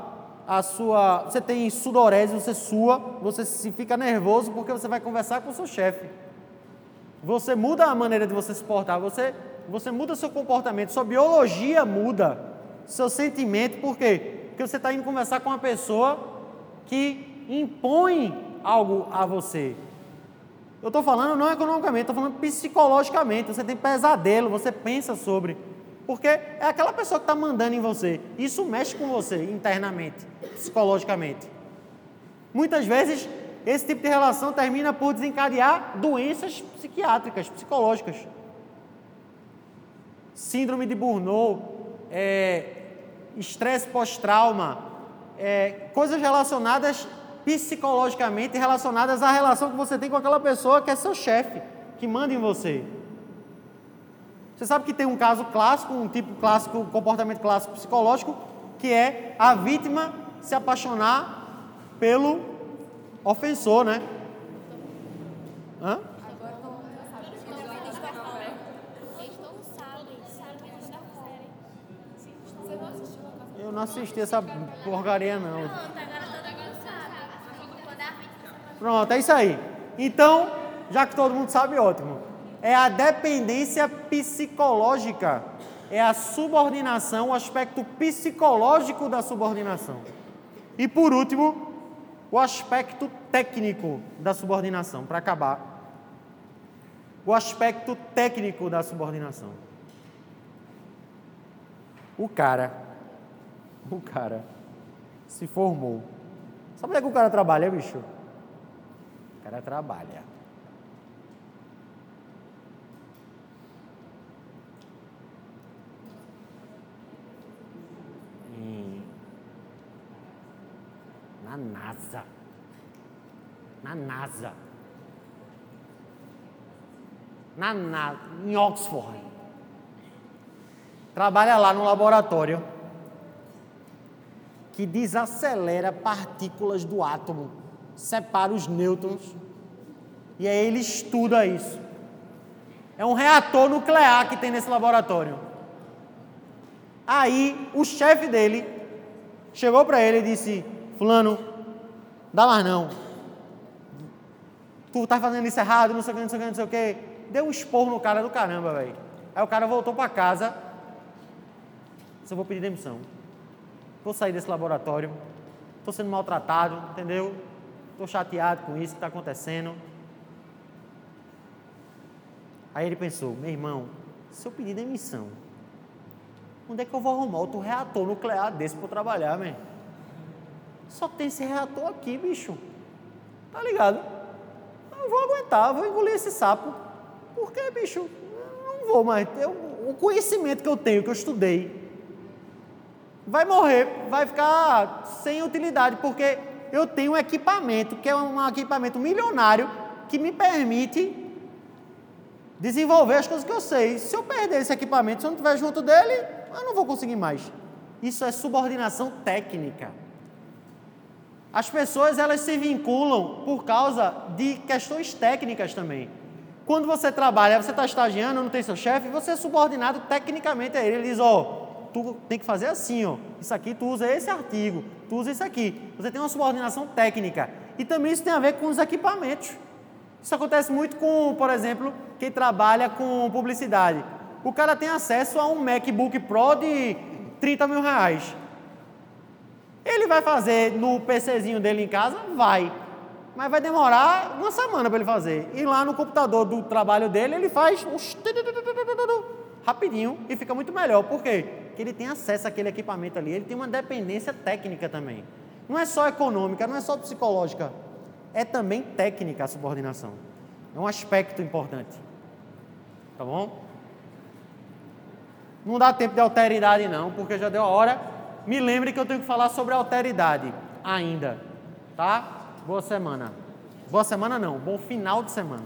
a sua, você tem sudorese, você sua, você se fica nervoso porque você vai conversar com o seu chefe. Você muda a maneira de você se portar, você você muda seu comportamento, sua biologia muda, seu sentimento, por quê? Porque você está indo conversar com uma pessoa que impõe algo a você. Eu estou falando não economicamente, estou falando psicologicamente. Você tem pesadelo, você pensa sobre. Porque é aquela pessoa que está mandando em você. Isso mexe com você internamente, psicologicamente. Muitas vezes, esse tipo de relação termina por desencadear doenças psiquiátricas, psicológicas. Síndrome de Burnout, é, estresse pós-trauma, é, coisas relacionadas psicologicamente relacionadas à relação que você tem com aquela pessoa que é seu chefe, que manda em você. Você sabe que tem um caso clássico, um tipo clássico, um comportamento clássico psicológico, que é a vítima se apaixonar pelo ofensor, né? Hã? Eu não assisti essa porcaria não. Pronto, é isso aí. Então, já que todo mundo sabe, ótimo é a dependência psicológica, é a subordinação, o aspecto psicológico da subordinação. E por último, o aspecto técnico da subordinação, para acabar. O aspecto técnico da subordinação. O cara, o cara se formou. Sabe onde é que o cara trabalha, bicho? Cara trabalha na NASA. Na NASA. Na, na, em Oxford. Trabalha lá no laboratório que desacelera partículas do átomo, separa os nêutrons e aí ele estuda isso. É um reator nuclear que tem nesse laboratório. Aí o chefe dele chegou para ele e disse: Fulano, dá mais não. Tu tá fazendo isso errado, não sei o que, não sei o que, não sei o que. Deu um esporro no cara do caramba, velho. Aí o cara voltou para casa. Eu vou pedir demissão. Vou sair desse laboratório. Estou sendo maltratado, entendeu? Estou chateado com isso que está acontecendo. Aí ele pensou, meu irmão, se eu pedir demissão, onde é que eu vou arrumar outro reator nuclear desse para trabalhar, meu? Só tem esse reator aqui, bicho. Tá ligado? Eu vou aguentar, vou engolir esse sapo. Por que, bicho? Eu não vou mais. Eu, o conhecimento que eu tenho, que eu estudei, vai morrer, vai ficar sem utilidade, porque eu tenho um equipamento, que é um equipamento milionário, que me permite desenvolver as coisas que eu sei. Se eu perder esse equipamento, se eu não estiver junto dele, eu não vou conseguir mais. Isso é subordinação técnica. As pessoas elas se vinculam por causa de questões técnicas também. Quando você trabalha, você está estagiando, não tem seu chefe, você é subordinado tecnicamente a ele. Ele diz: Ó, oh, tu tem que fazer assim, ó. Isso aqui tu usa esse artigo, tu usa isso aqui. Você tem uma subordinação técnica. E também isso tem a ver com os equipamentos. Isso acontece muito com, por exemplo, quem trabalha com publicidade. O cara tem acesso a um MacBook Pro de 30 mil reais. Ele vai fazer no PCzinho dele em casa? Vai. Mas vai demorar uma semana para ele fazer. E lá no computador do trabalho dele, ele faz rapidinho e fica muito melhor. Por quê? Porque ele tem acesso àquele equipamento ali, ele tem uma dependência técnica também. Não é só econômica, não é só psicológica, é também técnica a subordinação. É um aspecto importante. Tá bom? Não dá tempo de alteridade não, porque já deu a hora. Me lembre que eu tenho que falar sobre alteridade ainda, tá? Boa semana. Boa semana não, bom final de semana.